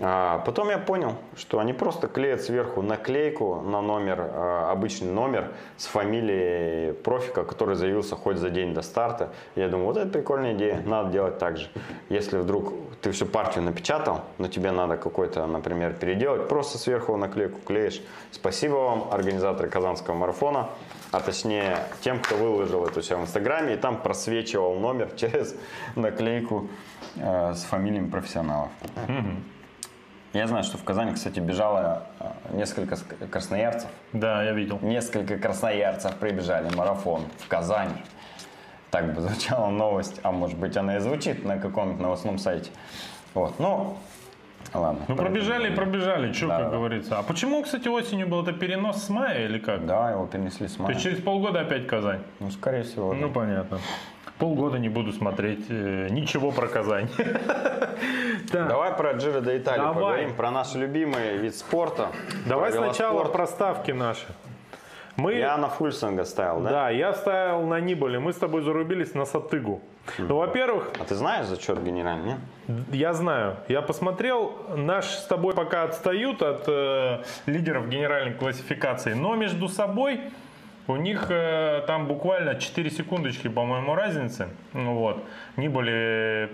А потом я понял, что они просто клеят сверху наклейку на номер, э, обычный номер с фамилией профика, который заявился хоть за день до старта. Я думаю, вот это прикольная идея, надо делать так же. Если вдруг ты всю партию напечатал, но тебе надо какой-то, например, переделать, просто сверху наклейку клеишь. Спасибо вам, организаторы Казанского марафона, а точнее тем, кто выложил это все в Инстаграме, и там просвечивал номер через наклейку э, с фамилиями профессионалов. Я знаю, что в Казани, кстати, бежало э, несколько ск- красноярцев. Да, я видел. Несколько красноярцев прибежали марафон в Казани. Так бы звучала новость, а может быть она и звучит на каком-нибудь новостном сайте. Вот, ну, ладно. Ну, пробежали, будем. пробежали, что, Да, как да. говорится. А почему, кстати, осенью был это перенос с мая или как? Да, его перенесли с То мая. есть через полгода опять Казань? Ну, скорее всего. да. Ну, понятно. Полгода не буду смотреть э, ничего про Казань. Давай про Джиро де Италию Давай. поговорим, про наш любимый вид спорта. Давай сначала про ставки наши. Мы, Я на Фульсанга ставил, да? да, я ставил на Нибали, мы с тобой зарубились на Сатыгу. Ну, во-первых, А ты знаешь зачет генеральный, нет? я знаю, я посмотрел, наши с тобой пока отстают от э, лидеров генеральной классификации, но между собой у них э, там буквально 4 секундочки, по-моему, разницы. Ну вот, Нибали,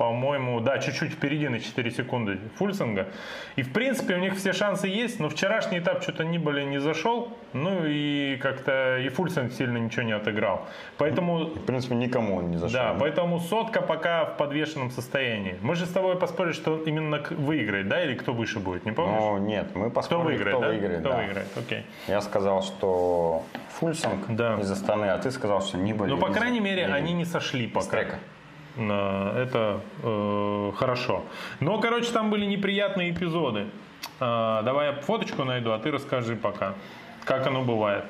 по-моему, да, чуть-чуть впереди на 4 секунды Фульсинга. И, в принципе, у них все шансы есть, но вчерашний этап что-то Нибали не зашел, ну и как-то и Фульсинг сильно ничего не отыграл. Поэтому В принципе, никому он не зашел. да, поэтому сотка пока в подвешенном состоянии. Мы же с тобой поспорили, что именно выиграет, да, или кто выше будет, не помнишь? Ну, нет, мы кто поспорили, выиграет, кто да? выиграет, кто да. выиграет, окей. Я сказал, что Фульсанг Да. из Астаны, а ты сказал, что не были. Ну, по крайней мере, они не сошли пока. Стрека. На- Это э, хорошо. Но, короче, там были неприятные эпизоды. А, давай я фоточку найду, а ты расскажи пока, как оно бывает.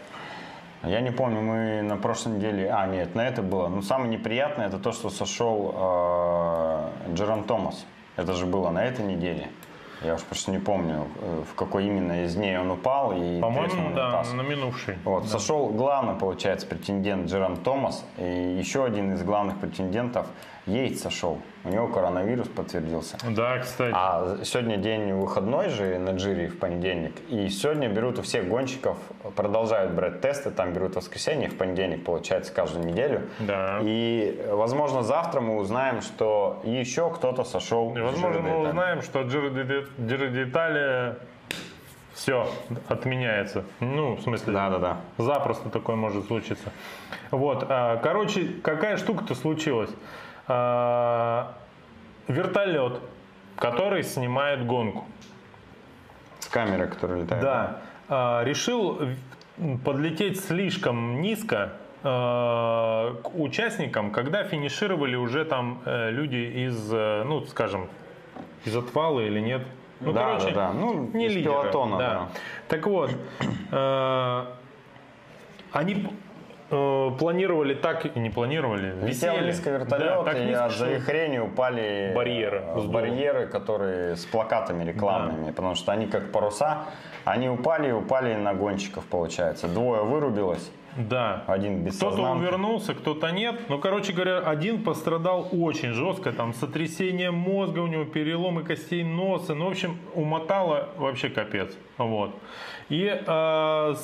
Я не помню, мы на прошлой неделе... А, нет, на это было. Ну, самое неприятное, это то, что сошел э, Джером Томас. Это же было на этой неделе. Я уж просто не помню, э, в какой именно из дней он упал и По-моему, да, унитаз. на минувший. Вот, Да. Сошел главный, получается, претендент Джером Томас. И еще один из главных претендентов Йейтс сошел. У него коронавирус подтвердился. Да, кстати. А сегодня день выходной же на джире в понедельник. И сегодня берут у всех гонщиков, продолжают брать тесты, там берут в воскресенье, в понедельник, получается, каждую неделю. Да. И, возможно, завтра мы узнаем, что еще кто-то сошел. И, возможно, мы узнаем, что Джиро де- Джиро d'Italia все отменяется. Ну, в смысле, Да-да-да. запросто такое может случиться. Вот, а, короче, какая штука-то случилась? А, Вертолет, который снимает гонку. С камерой, которая летает. Да. А, решил подлететь слишком низко а, к участникам, когда финишировали уже там э, люди из, э, ну, скажем, из отвала или нет. Ну, Да, короче, да, да. Ну, не из лидеры, пилотона, да. да. Так вот, они э, планировали так и не планировали. Висели. низко вертолет, Да, так и низко, от что- завихрения упали Барьеры э, с дулом. барьеры, которые с плакатами рекламными, потому что они как паруса, они упали и упали на гонщиков, получается. Двое вырубилось, Да. один без Кто-то сознанки. увернулся, кто-то нет. Ну, короче говоря, один пострадал очень жестко. Там сотрясение мозга у него, переломы костей носа. Ну, в общем, умотало вообще капец. Вот. И э,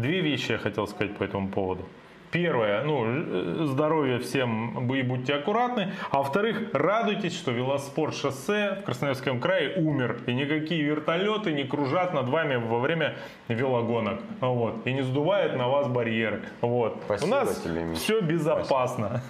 две вещи я хотел сказать по этому поводу. Первое, ну, э, здоровье всем, вы будьте аккуратны. А во-вторых, радуйтесь, что велоспорт шоссе в Красноярском крае умер. И никакие вертолеты не кружат над вами во время велогонок. Вот. И не сдувают на вас барьеры. Вот. Спасибо У нас тебе, Миш. все безопасно.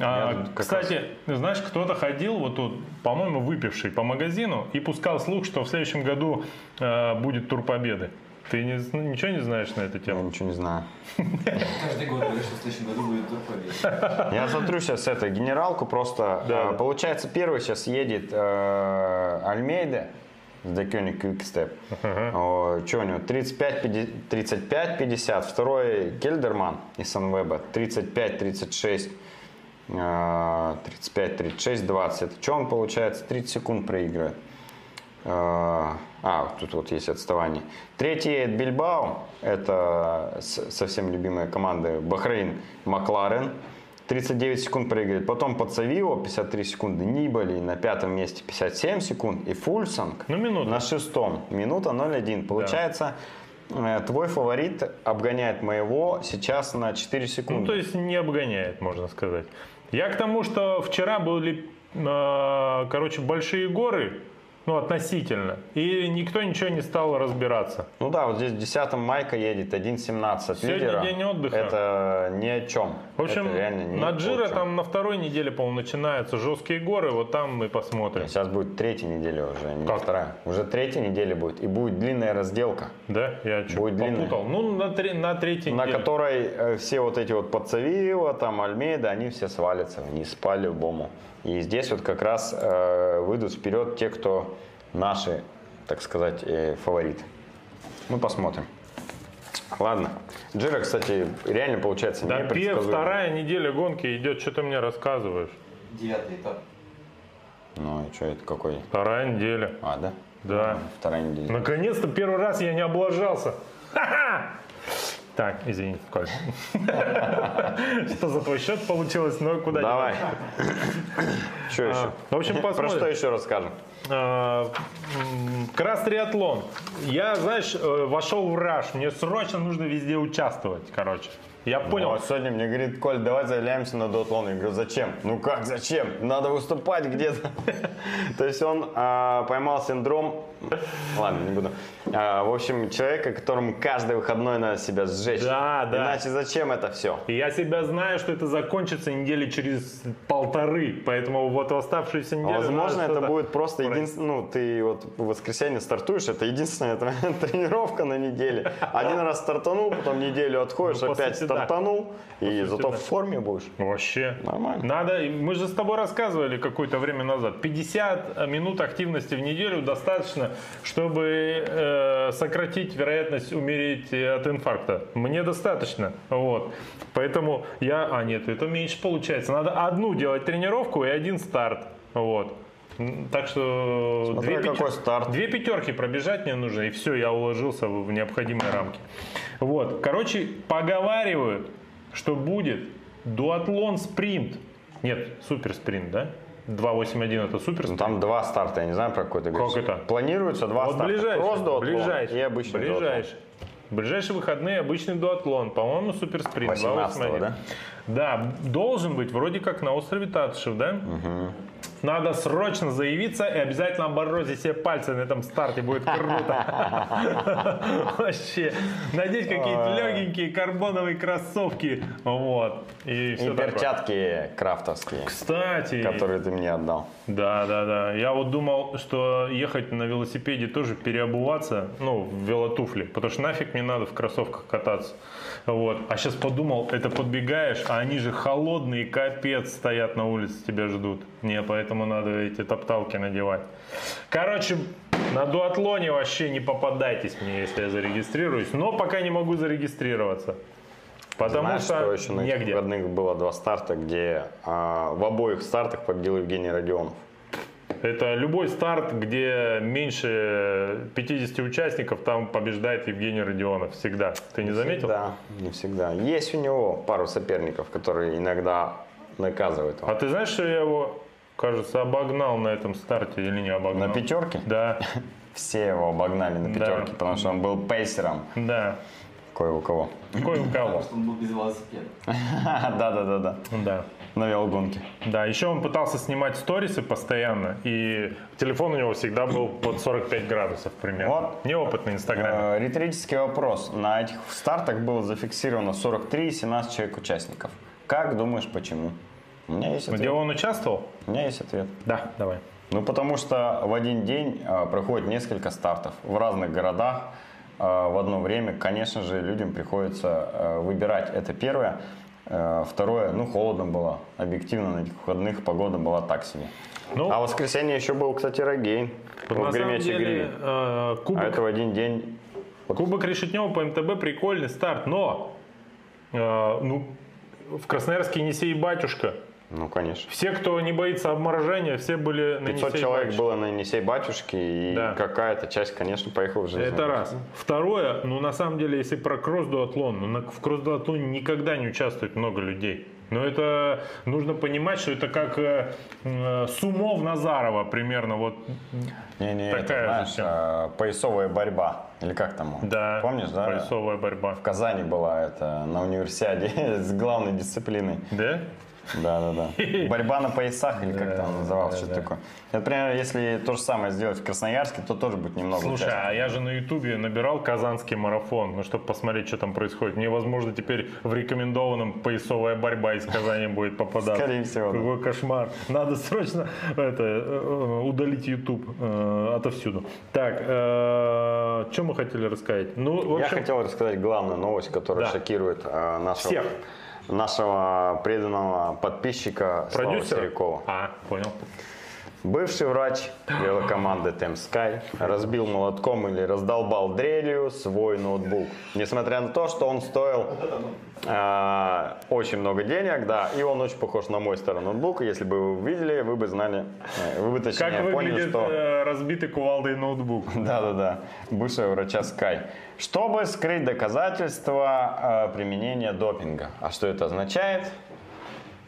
А, кстати, знаешь, кто-то ходил вот тут, по-моему, выпивший по магазину и пускал слух, что в следующем году э, будет тур победы. Ты не з- ничего не знаешь на эту Я тему? ничего не знаю. Каждый год говоришь, что в следующем году будет победы. Я смотрю сейчас эту генералку просто. Да, э. Получается, первый сейчас едет э, Альмейда с Декёник Квикстеп. Что у него? 35-50. Второй Кельдерман из Санвеба. 35-36. 35-36, 20. Что он получается? 30 секунд проигрывает. Э, А, тут вот есть отставание. Третий едет Бильбао. Это совсем любимая команда Бахрейн Макларен. 39 секунд проигрывает. Потом Пацавио 53 секунды. Нибали на пятом месте 57 секунд. И Фульсанг Ну, минута. на шестом. Минута 0,1. Получается, э, твой фаворит обгоняет моего сейчас на 4 секунды. Ну, то есть не обгоняет, можно сказать. Я к тому, что вчера были, э, короче, большие горы, ну, относительно, и никто ничего не стал разбираться. Ну да, вот здесь в 10 майка едет 1.17 от Сегодня лидера. день отдыха. Это ни о чем. В общем, Это реально ни на чем. там на второй неделе, по-моему, начинаются жесткие горы, вот там мы посмотрим. Сейчас будет третья неделя уже, не Как? вторая. Уже третья неделя будет. И будет длинная разделка, Да, я что, Будет длинная. попутал. Ну, на, три- на третьей на неделе. которой э, все вот эти вот Пацавиева, там Альмейда, они все свалятся вниз по-любому. И здесь вот как раз э, выйдут вперед те, кто наши, так сказать, э, фавориты. Мы посмотрим. Ладно. Джира, кстати, реально получается Да, пе- непредсказуемый. вторая неделя гонки идет, что ты мне рассказываешь? Девятый этап. Ну, и что это какой? Вторая неделя. А, да? Да. Вторая неделя. Наконец-то первый раз я не облажался. Ха-ха! Так, извини, Коль. Что за твой счет получилось? Ну, куда Давай. Что еще? в общем, Про посмотрим. что еще расскажем? А, м, Кросс-триатлон. Я, знаешь, э, вошел в раш. Мне срочно нужно везде участвовать, короче. Я понял. Вот сегодня мне говорит, Коль, давай заявляемся на дуатлон. Я говорю, зачем? Ну как, зачем? Надо выступать где-то. То есть он а, поймал синдром... Ладно, не буду. А, В общем, человека, которому каждый выходной надо себя сжечь. Да, да. Иначе зачем это все? И я себя знаю, что это закончится недели через полторы. Поэтому вот в оставшуюся неделю... Возможно, это будет просто един- ну, ты вот в воскресенье стартуешь, это единственная тренировка на неделе. Один раз стартанул, потом неделю отходишь, Ну, опять сути, да. стартанул, и сути, зато да. в форме будешь. Вообще. Нормально. Надо, мы же с тобой рассказывали какое-то время назад, 50 минут активности в неделю достаточно, чтобы э, сократить вероятность умереть э, от инфаркта. Мне достаточно. Вот. Поэтому я... А, нет, это меньше получается. Надо одну делать тренировку и один старт. Вот. Так что Смотря две, какой старт. две пятерки пробежать мне нужно, и все, я уложился в необходимые рамки. Вот. Короче, поговаривают, что будет дуатлон спринт. Нет, супер спринт, да? 281 это супер Ну, там два старта, я не знаю, про какой ты говоришь. это? Планируется два вот старта. ближайший, Кросс-дуатлон ближайший, и обычный дуатлон. ближайший. В ближайшие выходные обычный дуатлон, по-моему, супер спринт. 18-го, 281. да? Да, должен быть вроде как на острове Татышев, да? Надо срочно заявиться и обязательно обморозить себе пальцы на этом старте, будет круто. Вообще. Надеть какие-то легенькие карбоновые кроссовки. Вот. И И перчатки крафтовские, Кстати, которые ты мне отдал. да, да, да. Я вот думал, что ехать на велосипеде тоже переобуваться, ну, в велотуфли, потому что нафиг мне надо в кроссовках кататься. Вот. А сейчас подумал, это подбегаешь, а они же холодные, капец, стоят на улице, тебя ждут. Не, поэтому надо эти топталки надевать. Короче, на дуатлоне вообще не попадайтесь мне, если я зарегистрируюсь. Но пока не могу зарегистрироваться. Потому Знаешь, что, что еще на этих негде. выходных было два старта, где а, в обоих стартах победил Евгений Родионов. Это любой старт, где меньше 50 участников, там побеждает Евгений Родионов. Всегда. Ты не заметил? Да, не всегда. Есть у него пару соперников, которые иногда наказывают его. А ты знаешь, что я его, кажется, обогнал на этом старте или не обогнал? На пятерке? Да, Все его обогнали на Да. пятерке, потому что он был пейсером. да. Кое у кого. Кое у кого. Потому что он был без велосипеда. Да-да-да-да. Да. На велогонке. Да, еще он пытался снимать сторисы постоянно, и телефон у него всегда был под 45 градусов примерно. Вот. Неопытный инстаграм. Э, Риторический вопрос. На этих стартах было зафиксировано 43 и 17 человек участников. Как думаешь, почему? У меня есть ответ. Где он участвовал? У меня есть ответ. Да, давай. Ну, потому что в один день э, проходит несколько стартов в разных городах э, в одно время. Конечно же, людям приходится э, выбирать. Это первое. Э, второе, ну, холодно было. Объективно на этих выходных погода была так себе. Ну, А в воскресенье еще был, кстати, Рогейн. вот на самом деле, э, кубок А это в один день. Кубок Решетнева по МТБ прикольный старт, но э, ну, в Красноярске Енисей батюшка. Ну, конечно. Все, кто не боится обморожения, все были на 500 Енисей человек батюшка. было на Енисей Батюшке, и Да. какая-то часть, конечно, поехала в железную Это раз. Второе, ну на самом деле, если про кросс-дуатлон, ну на- в кросс-дуатлоне никогда не участвует много людей. Но это нужно понимать, что это как э, э, сумо в Назарова примерно. Вот, Не-не, Такая это, же знаешь, тема. а, поясовая борьба. Или как там? да, Помнишь, да? поясовая борьба. В Казани была это на универсиаде с главной дисциплиной. Да? Да, да, да. Борьба на поясах или как там называлось, что-то такое. Например, если то же самое сделать в Красноярске, то тоже будет немного Слушай, а я же на Ютубе набирал казанский марафон, ну, чтобы посмотреть, что там происходит. Мне, возможно, теперь в рекомендованном поясовая борьба из Казани будет попадаться. Скорее всего. Какой кошмар. Надо срочно это, э, удалить YouTube э, отовсюду. Так, что мы хотели рассказать? Ну, Я хотел рассказать главную новость, которая шокирует нашего, Всех. Нашего преданного подписчика продюсера. Серикова. А, понял. Бывший врач велокоманды Темскай разбил молотком или раздолбал дрелью свой ноутбук. Несмотря на то, что он стоил э, очень много денег, да, и он очень похож на мой старый ноутбук. Если бы вы увидели, вы бы знали, э, вы бы точнее Как поняли, что... э, разбитый кувалдой ноутбук? Да-да-да, бывшего врача Sky. Чтобы скрыть доказательства э, применения допинга. А что это означает?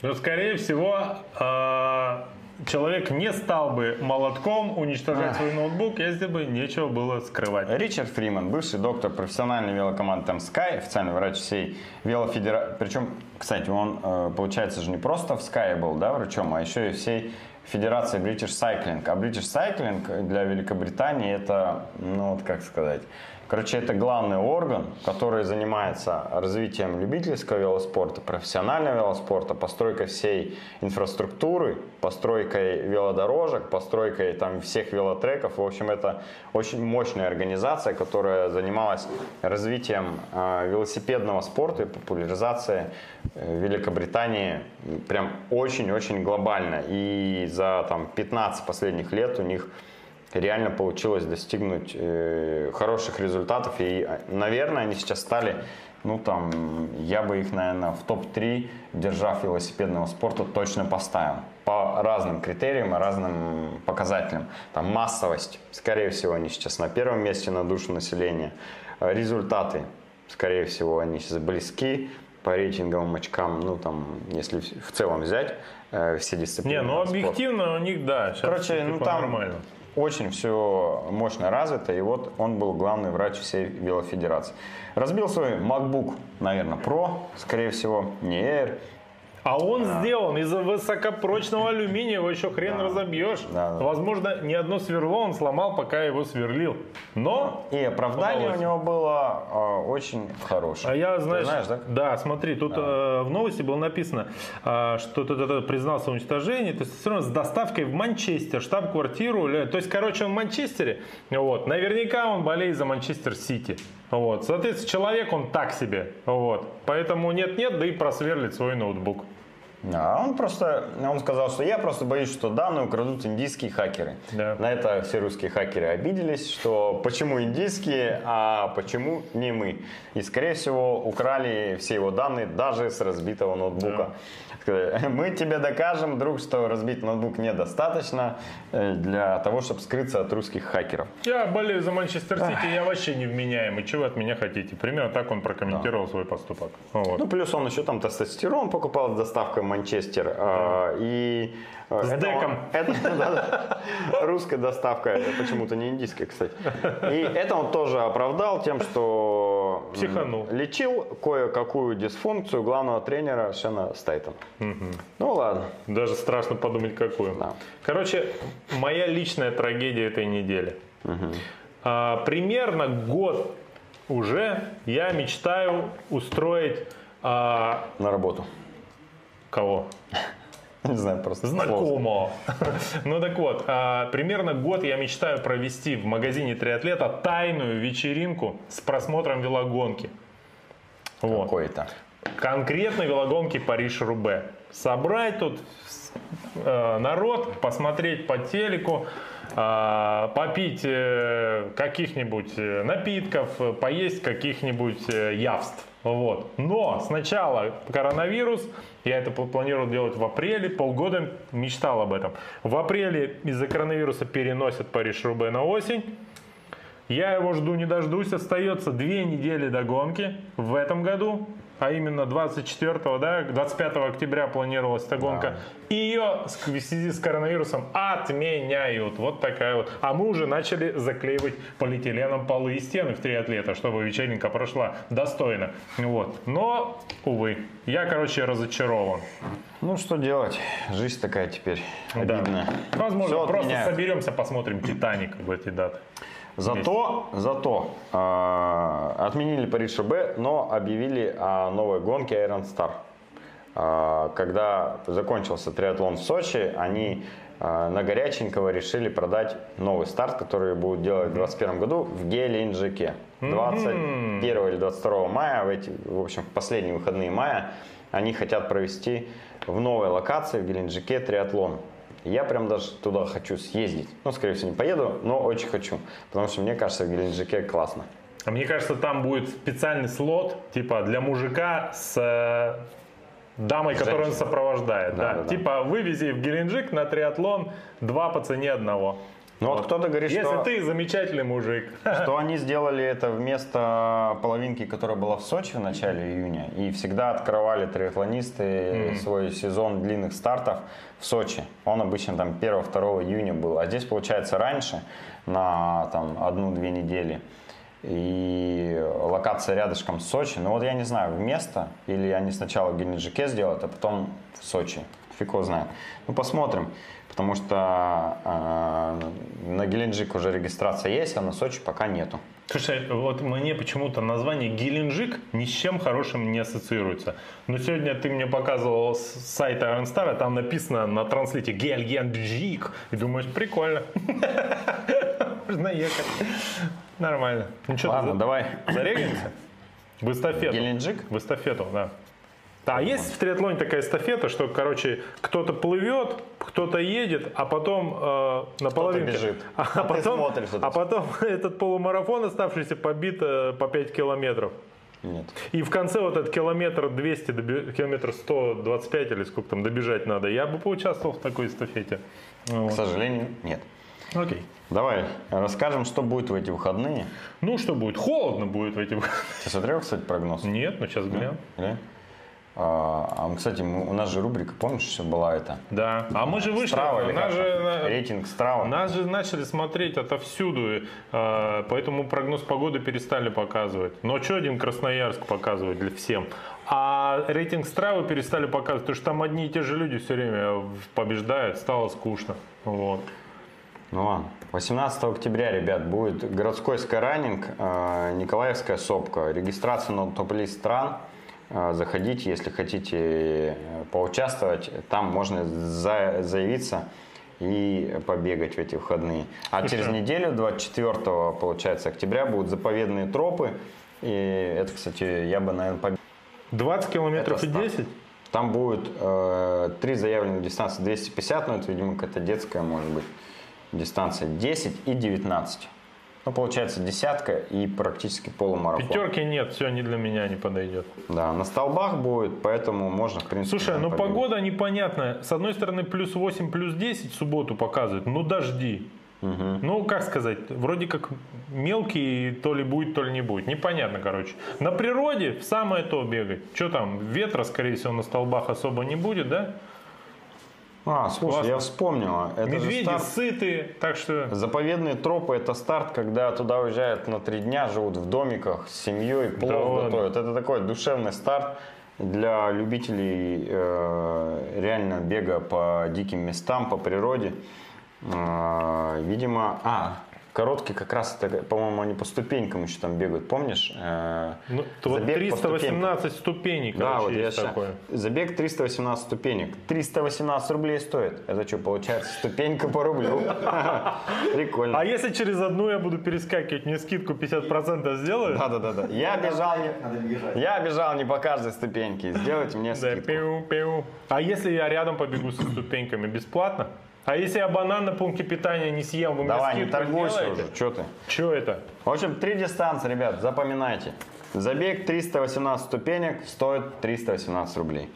Но, скорее всего, э, человек не стал бы молотком уничтожать свой ноутбук, если бы нечего было скрывать. Ричард Фриман, бывший доктор профессиональной велокоманды там Sky, официальный врач всей велофедерации. Причем, кстати, он, э, получается же, не просто в Sky был, да, врачом, а еще и всей Федерации British Cycling. А British Cycling для Великобритании это, ну вот как сказать, Короче, это главный орган, который занимается развитием любительского велоспорта, профессионального велоспорта, постройкой всей инфраструктуры, постройкой велодорожек, постройкой там всех велотреков. В общем, это очень мощная организация, которая занималась развитием э, велосипедного спорта и популяризацией э, Великобритании прям очень-очень глобально. И за там 15 последних лет у них реально получилось достигнуть э, хороших результатов. И, наверное, они сейчас стали, ну там, я бы их, наверное, в топ-3, держав велосипедного спорта, точно поставил. По разным критериям разным показателям. Там массовость, скорее всего, они сейчас на первом месте на душу населения. Результаты, скорее всего, они сейчас близки по рейтинговым очкам, ну там, если в целом взять э, все дисциплины. Не, ну объективно у них, да, Короче, ну типа там нормально очень все мощно развито, и вот он был главный врач всей велофедерации. Разбил свой MacBook, наверное, Pro, скорее всего, не Air, а он да. сделан из высокопрочного алюминия, его еще хрен да. разобьешь. Да, да. Возможно, ни одно сверло он сломал, пока его сверлил. Но... И оправдание удалось. у него было э, очень хорошее. А я, знаешь, знаешь да? да, смотри, тут да. э, в новости было написано, э, что тут это признался в уничтожении, то есть все равно с доставкой в Манчестер, штаб-квартиру. То есть, короче, он в Манчестере. Вот. Наверняка он болеет за Манчестер Сити. Вот. Соответственно, человек он так себе. Вот. Поэтому нет-нет, да и просверлит свой ноутбук. А он просто, он сказал, что я просто боюсь, что данные украдут индийские хакеры. Да. На это все русские хакеры обиделись, что почему индийские, а почему не мы. И, скорее всего, украли все его данные даже с разбитого ноутбука. Да. Мы тебе докажем, друг, что разбить ноутбук недостаточно э, для того, чтобы скрыться от русских хакеров. Я болею за Манчестер Сити, я вообще невменяемый. Чего от меня хотите? Примерно так он прокомментировал да. свой поступок. Вот. Ну, плюс он еще там тестостерон покупал с доставкой в Манчестер. Да. И с это деком. Это, да, да, русская доставка, почему-то не индийская, кстати. И это он тоже оправдал тем, что Психанул. лечил кое-какую дисфункцию главного тренера Шена Стейтон. Угу. Ну ладно. Даже страшно подумать, какую. Да. Короче, моя личная трагедия этой недели. Угу. А, примерно год уже я мечтаю устроить... А... На работу. Кого? Не знаю, просто Знакомо. Ну так вот, а, примерно год я мечтаю провести в магазине триатлета тайную вечеринку с просмотром велогонки. Вот. Какой-то. Конкретно велогонки Париж-Рубе. Собрать тут э, народ, посмотреть по телеку, попить э, каких-нибудь э, напитков, поесть каких-нибудь э, явств. Вот. Но сначала коронавирус, я это планировал делать в апреле, полгода мечтал об этом. В апреле из-за коронавируса переносят Париж-Рубе на осень. Я его жду не дождусь. Остается две недели до гонки в этом году а именно 24, да, 25 октября планировалась эта гонка, да. и ее в связи с коронавирусом отменяют. Вот такая вот. А мы уже начали заклеивать полиэтиленом полы и стены в триатлета, чтобы вечеринка прошла достойно. Вот. Но, увы, я, короче, разочарован. Ну, что делать? Жизнь такая теперь обидная. Да. Возможно, Все просто отменяют. соберемся, посмотрим «Титаник» в эти даты. Зато, зато э, отменили Париж ШБ, но объявили о новой гонке Iron Star. Э, когда закончился триатлон в Сочи, они э, на горяченького решили продать новый старт, который будут делать в 2021 году в Геленджике. 21 или 22 мая, в, эти, в общем, в последние выходные мая, они хотят провести в новой локации в Геленджике триатлон. Я прям даже туда хочу съездить. Ну, скорее всего, не поеду, но очень хочу. Потому что мне кажется, в Геленджике классно. А мне кажется, там будет специальный слот, типа для мужика с э, дамой, Женщина. которую он сопровождает. Да, да. Да, Типа вывези в Геленджик на триатлон два по цене одного. Ну вот, вот кто-то говорит, Если что... ты замечательный мужик. Что они сделали это вместо половинки, которая была в Сочи в начале июня. И всегда открывали триатлонисты mm-hmm. свой сезон длинных стартов в Сочи. Он обычно там 1-2 июня был. А здесь получается раньше, на там одну-две недели. И локация рядышком с Сочи. Ну вот я не знаю, в место или они сначала в Геленджике сделают, а потом в Сочи. Фиг его знает. Ну посмотрим. Потому что э, на Геленджик уже регистрация есть, а на Сочи пока нету. Слушай, вот мне почему-то название Геленджик ни с чем хорошим не ассоциируется. Но сегодня ты мне показывал с сайта Iron а там написано на транслите Геленджик. И думаешь, прикольно. Можно ехать. Нормально. Ну что, Ладно, давай. зарегаемся? В эстафету. Геленджик? В эстафету, да. А есть в триатлоне такая эстафета, что, короче, кто-то плывет, кто-то едет, а потом э, на половинке. бежит. А, А потом, смотришь а потом этот полумарафон оставшийся побит э, по 5 километров. Нет. И в конце вот этот километр 200, доби- километр 125 или сколько там добежать надо. Я бы поучаствовал в такой эстафете. К Вот. сожалению, нет. Окей. Давай, расскажем, что будет в эти выходные. Ну что будет? Холодно будет в эти выходные. Ты смотрел, кстати, прогноз? Нет, ну сейчас глянем. Или? А, а, кстати, мы- у нас же рубрика, помнишь, была это? Да. А мы же вышли. Страва или нас же на- Рейтинг Страва. Нас же начали смотреть отовсюду, э, поэтому прогноз погоды перестали показывать. Но что один Красноярск показывает для всем? А рейтинг Стравы перестали показывать, потому что там одни и те же люди все время побеждают, стало скучно. Вот. Ну ладно. 18 октября, ребят, будет городской скайранинг, э, Николаевская сопка. Регистрация на топ-лист стран. Э, Заходите, если хотите э, поучаствовать. Там можно за- заявиться и побегать в эти выходные. А через неделю, 24 получается, октября, будут заповедные тропы. И это, кстати, я бы, наверное, побегал. 20 километров и старт. 10? Там будет э, три заявленных дистанции 250, но это, видимо, какая-то детская, может быть, дистанция 10 и 19. Ну, получается, десятка и практически полумарафон. Пятерки нет, все не для меня не подойдет. Да, на столбах будет, поэтому можно, в принципе, Слушай, ну побегать. погода непонятная. С одной стороны, плюс 8, плюс 10 в субботу показывают, ну дожди. Ну, как сказать, вроде как мелкий, то ли будет, то ли не будет. Непонятно, короче. На природе в самое то бегать. Что там, ветра, скорее всего, на столбах особо не будет, да? А, слушай, Классно. я вспомнил. Это Медведи старт- сытые, так что... Заповедные тропы – это старт, когда туда уезжают на три дня, живут в домиках с семьей, плов Да ладно. готовят. Это такой душевный старт для любителей э, реально бега по диким местам, по природе. Э, видимо, а, короткий как раз, это, по-моему, они по ступенькам еще там бегают, помнишь? Э, Ну, вот забег по ступенькам. 318 ступеней, Да, вот я такое. Забег 318 ступенек. 318 рублей стоит. Это что, получается, ступенька по рублю? Прикольно. А если через одну я буду перескакивать, мне скидку 50% сделают? Да, да, да, да. Я бежал не, я бежал не по каждой ступеньке. Сделайте мне Да, скидку. А если я рядом побегу со ступеньками, бесплатно? А если я банан на пункте питания не съем, вы Давай, мне не торгуйся уже. Что ты? Что это? В общем, три дистанции, ребят, запоминайте. Забег 318 ступенек стоит 318 рублей.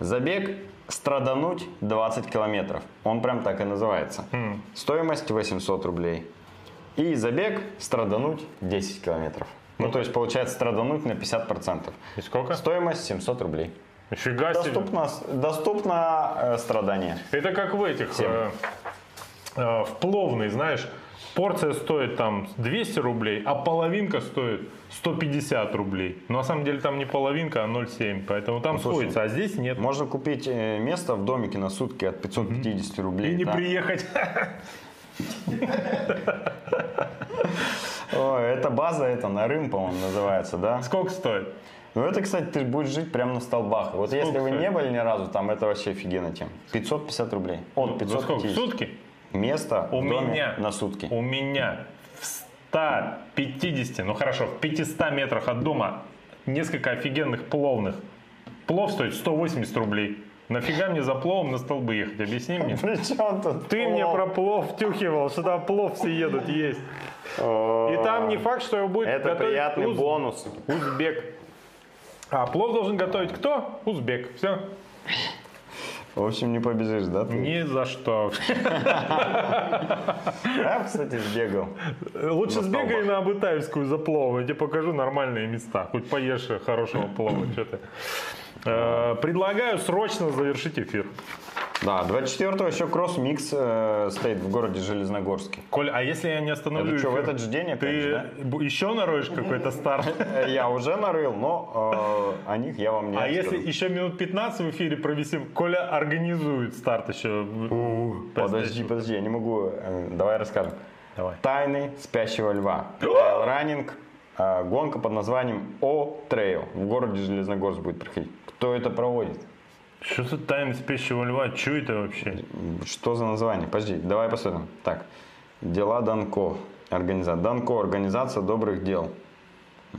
Забег страдануть 20 километров. Он прям так и называется. Стоимость 800 рублей. И забег страдануть 10 километров. Ну, то есть, получается, страдануть на 50%. И сколько? Стоимость 700 рублей. Нифига себе. Доступно, доступно э, страдание. Это как в этих, э, э, в пловной, знаешь, порция стоит там 200 рублей, а половинка стоит 150 рублей. Но на самом деле там не половинка, а 0,7, поэтому там Ну, слушай, сходится, а здесь нет. Можно купить э, место в домике на сутки от 550 рублей. И не да. приехать. Ой, это база, это Нарым, по-моему, называется, да? Сколько стоит? Ну это, кстати, ты будешь жить прямо на столбах. Вот если вы стоит? не были ни разу, там это вообще офигенно тем. 550 рублей. От За сколько? В 550. сутки? Место У в доме меня. на сутки. У меня в 150, ну хорошо, в 500 метрах от дома несколько офигенных пловных. Плов стоит 180 рублей. Нафига мне за пловом на столбы ехать? Объясни мне. При чем тут Ты мне плов? про плов втюхивал, что там плов все едут есть. И там не факт, что его будет Это приятный бонус. узбек. А плов должен готовить кто? Узбек. Все. В общем, не побежишь, да? Ты? Ни за что. Я, кстати, сбегал. Лучше сбегай на Абытаевскую за пловом, я тебе покажу нормальные места. Хоть поешь хорошего плова. Что ты. Э, Предлагаю срочно завершить эфир. Да, 24-го еще кросс-микс э, стоит в городе Железногорске. Коль, а если я не остановлю Это что, в этот же день опять ты же, б- еще нароешь какой-то старт? Я уже нарыл, но э, о них я вам не А если еще минут 15 в эфире провисим, Коля организует старт еще. Подожди, подожди, я не могу. э, Давай расскажем. Давай. Тайны спящего льва. Running. э, Гонка под названием О Trail. В городе Железногорск будет проходить. Кто это проводит? Что за тайны спящего льва? Что это вообще? Что за название? Подожди, давай посмотрим. Так, дела Данко. Организация. Данко, организация добрых дел.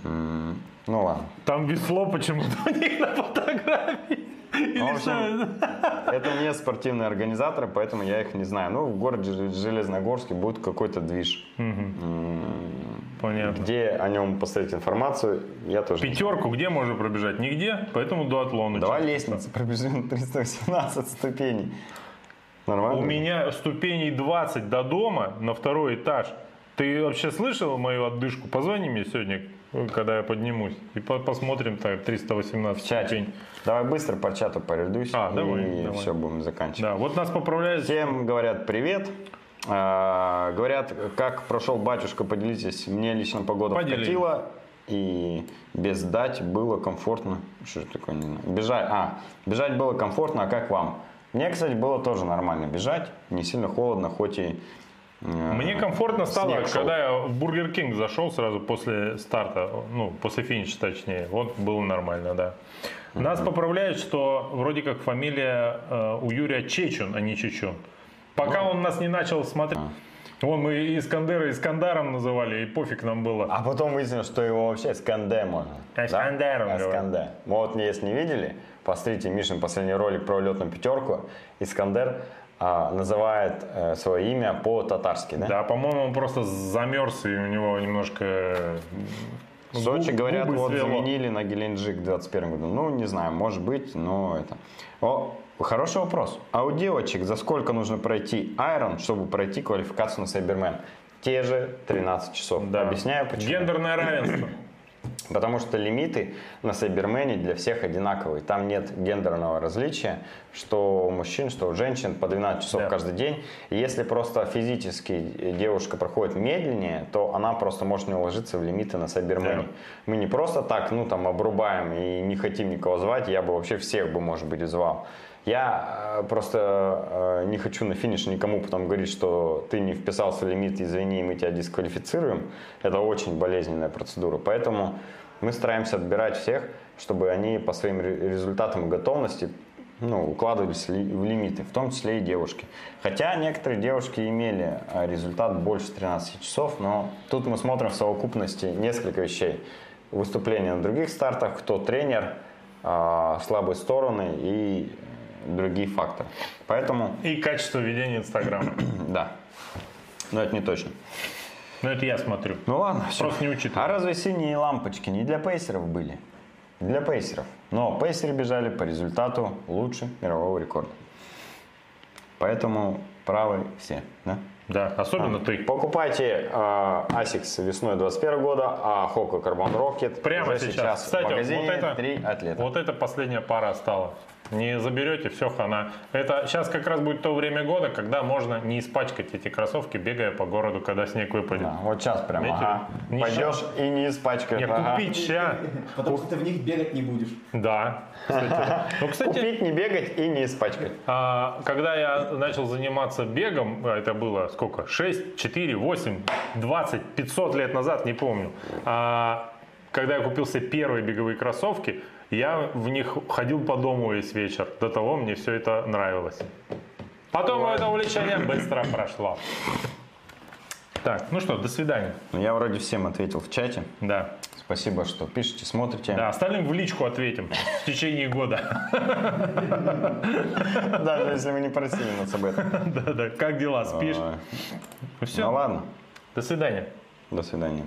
М, Ну ладно. Там весло почему-то у них на фотографии. Или Ну, что это? Не спортивные организаторы, поэтому я их не знаю. Ну, в городе Жел- Железногорске будет какой-то движ. Понятно. Где о нем поставить информацию, я тоже Пятерку где можно пробежать? Нигде, поэтому дуатлон. Давай лестницу пробежим 318 ступеней. Нормально? У меня ступеней 20 до дома на второй этаж. Ты вообще слышал мою отдышку? Позвони мне сегодня, когда я поднимусь. И по- посмотрим так 318 В чате. ступень. Давай быстро по чату порядусь. А, давай, и давай. все, будем заканчивать. Да, вот нас поправляют. Всем говорят привет. А, говорят, как прошел батюшка, поделитесь. Мне лично погода Поделись. вкатила. И без дать было комфортно. Что это такое? Не знаю. Бежать. А, бежать было комфортно, а как вам? Мне, кстати, было тоже нормально бежать. Не сильно холодно, хоть и... э, Мне комфортно стало, снег шел. когда я в Бургер Кинг зашел сразу после старта, ну, после финиша точнее. Вот было нормально, да. Нас поправляют, что вроде как фамилия э, у Юрия Чечун, а не Чечун. Пока Ну. он нас не начал смотреть. Вон мы Искандера Искандаром называли, и пофиг нам было. А потом выяснилось, что его вообще Сканде можно. Искандером Да? Исканде. Вот если не видели, посмотрите Мишин последний ролик про летную пятерку. Искандер а, называет э, свое имя по-татарски, да? Да, по-моему, он просто замерз, и у него немножко... Сочи, губ- говорят, вот свело. заменили на Геленджик в 21 году. Ну, не знаю, может быть, но это... О, хороший вопрос. А у девочек за сколько нужно пройти Айрон, чтобы пройти квалификацию на Сайбермен? Те же 13 часов. Да. Объясняю, почему. Гендерное равенство. Потому что лимиты на Сайбермене для всех одинаковые. Там нет гендерного различия, что у мужчин, что у женщин по 12 часов Да. каждый день. И если просто физически девушка проходит медленнее, то она просто может не уложиться в лимиты на Сайбермене. Да. Мы не просто так, ну там, обрубаем и не хотим никого звать, я бы вообще всех бы, может быть, звал. Я э, просто э, не хочу на финиш никому потом говорить, что ты не вписался в лимит, извини, мы тебя дисквалифицируем. Это очень болезненная процедура. Поэтому мы стараемся отбирать всех, чтобы они по своим ре- результатам и готовности ну, укладывались ли- в лимиты, в том числе и девушки. Хотя некоторые девушки имели э, результат больше 13 часов, но тут мы смотрим в совокупности несколько вещей. Выступления на других стартах, кто тренер, слабые стороны и другие факторы. Поэтому, И качество ведения Инстаграма. да, но это не точно. Но это я смотрю. Ну ладно, все. Просто не учитываю. А разве синие лампочки не для пейсеров были? Для пейсеров. Но пейсеры бежали по результату лучше мирового рекорда. Поэтому правы все, да? Да, особенно ты. Покупайте э, Asics весной 21 года, а Hoka Carbon Rocket Прямо уже сейчас. в Кстати, магазине вот это, 3 атлета. вот это последняя пара стала. Не заберете, все хана. Это сейчас как раз будет то время года, когда можно не испачкать эти кроссовки, бегая по городу, когда снег выпадет. Да, вот сейчас прям, Видите? ага. Не Пойдешь и не испачкаешь. Нет, ага. купить ща. Потому что ты в них бегать не будешь. Да. Кстати. Ну, кстати, Купить, не бегать и не испачкать. а, когда я начал заниматься бегом, а это было сколько? 6, 4, 8, 20, 500 лет назад, не помню. А, когда я купил себе первые беговые кроссовки, я в них ходил по дому весь вечер. До того мне все это нравилось. Потом это увлечение быстро прошло. Так, ну что, до свидания. Ну, Я вроде всем ответил в чате. Да. Спасибо, что пишете, смотрите. Да, остальным в личку ответим в течение года. Даже если вы не просили нас об этом. Да, да. Как дела? Спишь? Ой. Все. Ну ладно, До свидания. до свидания.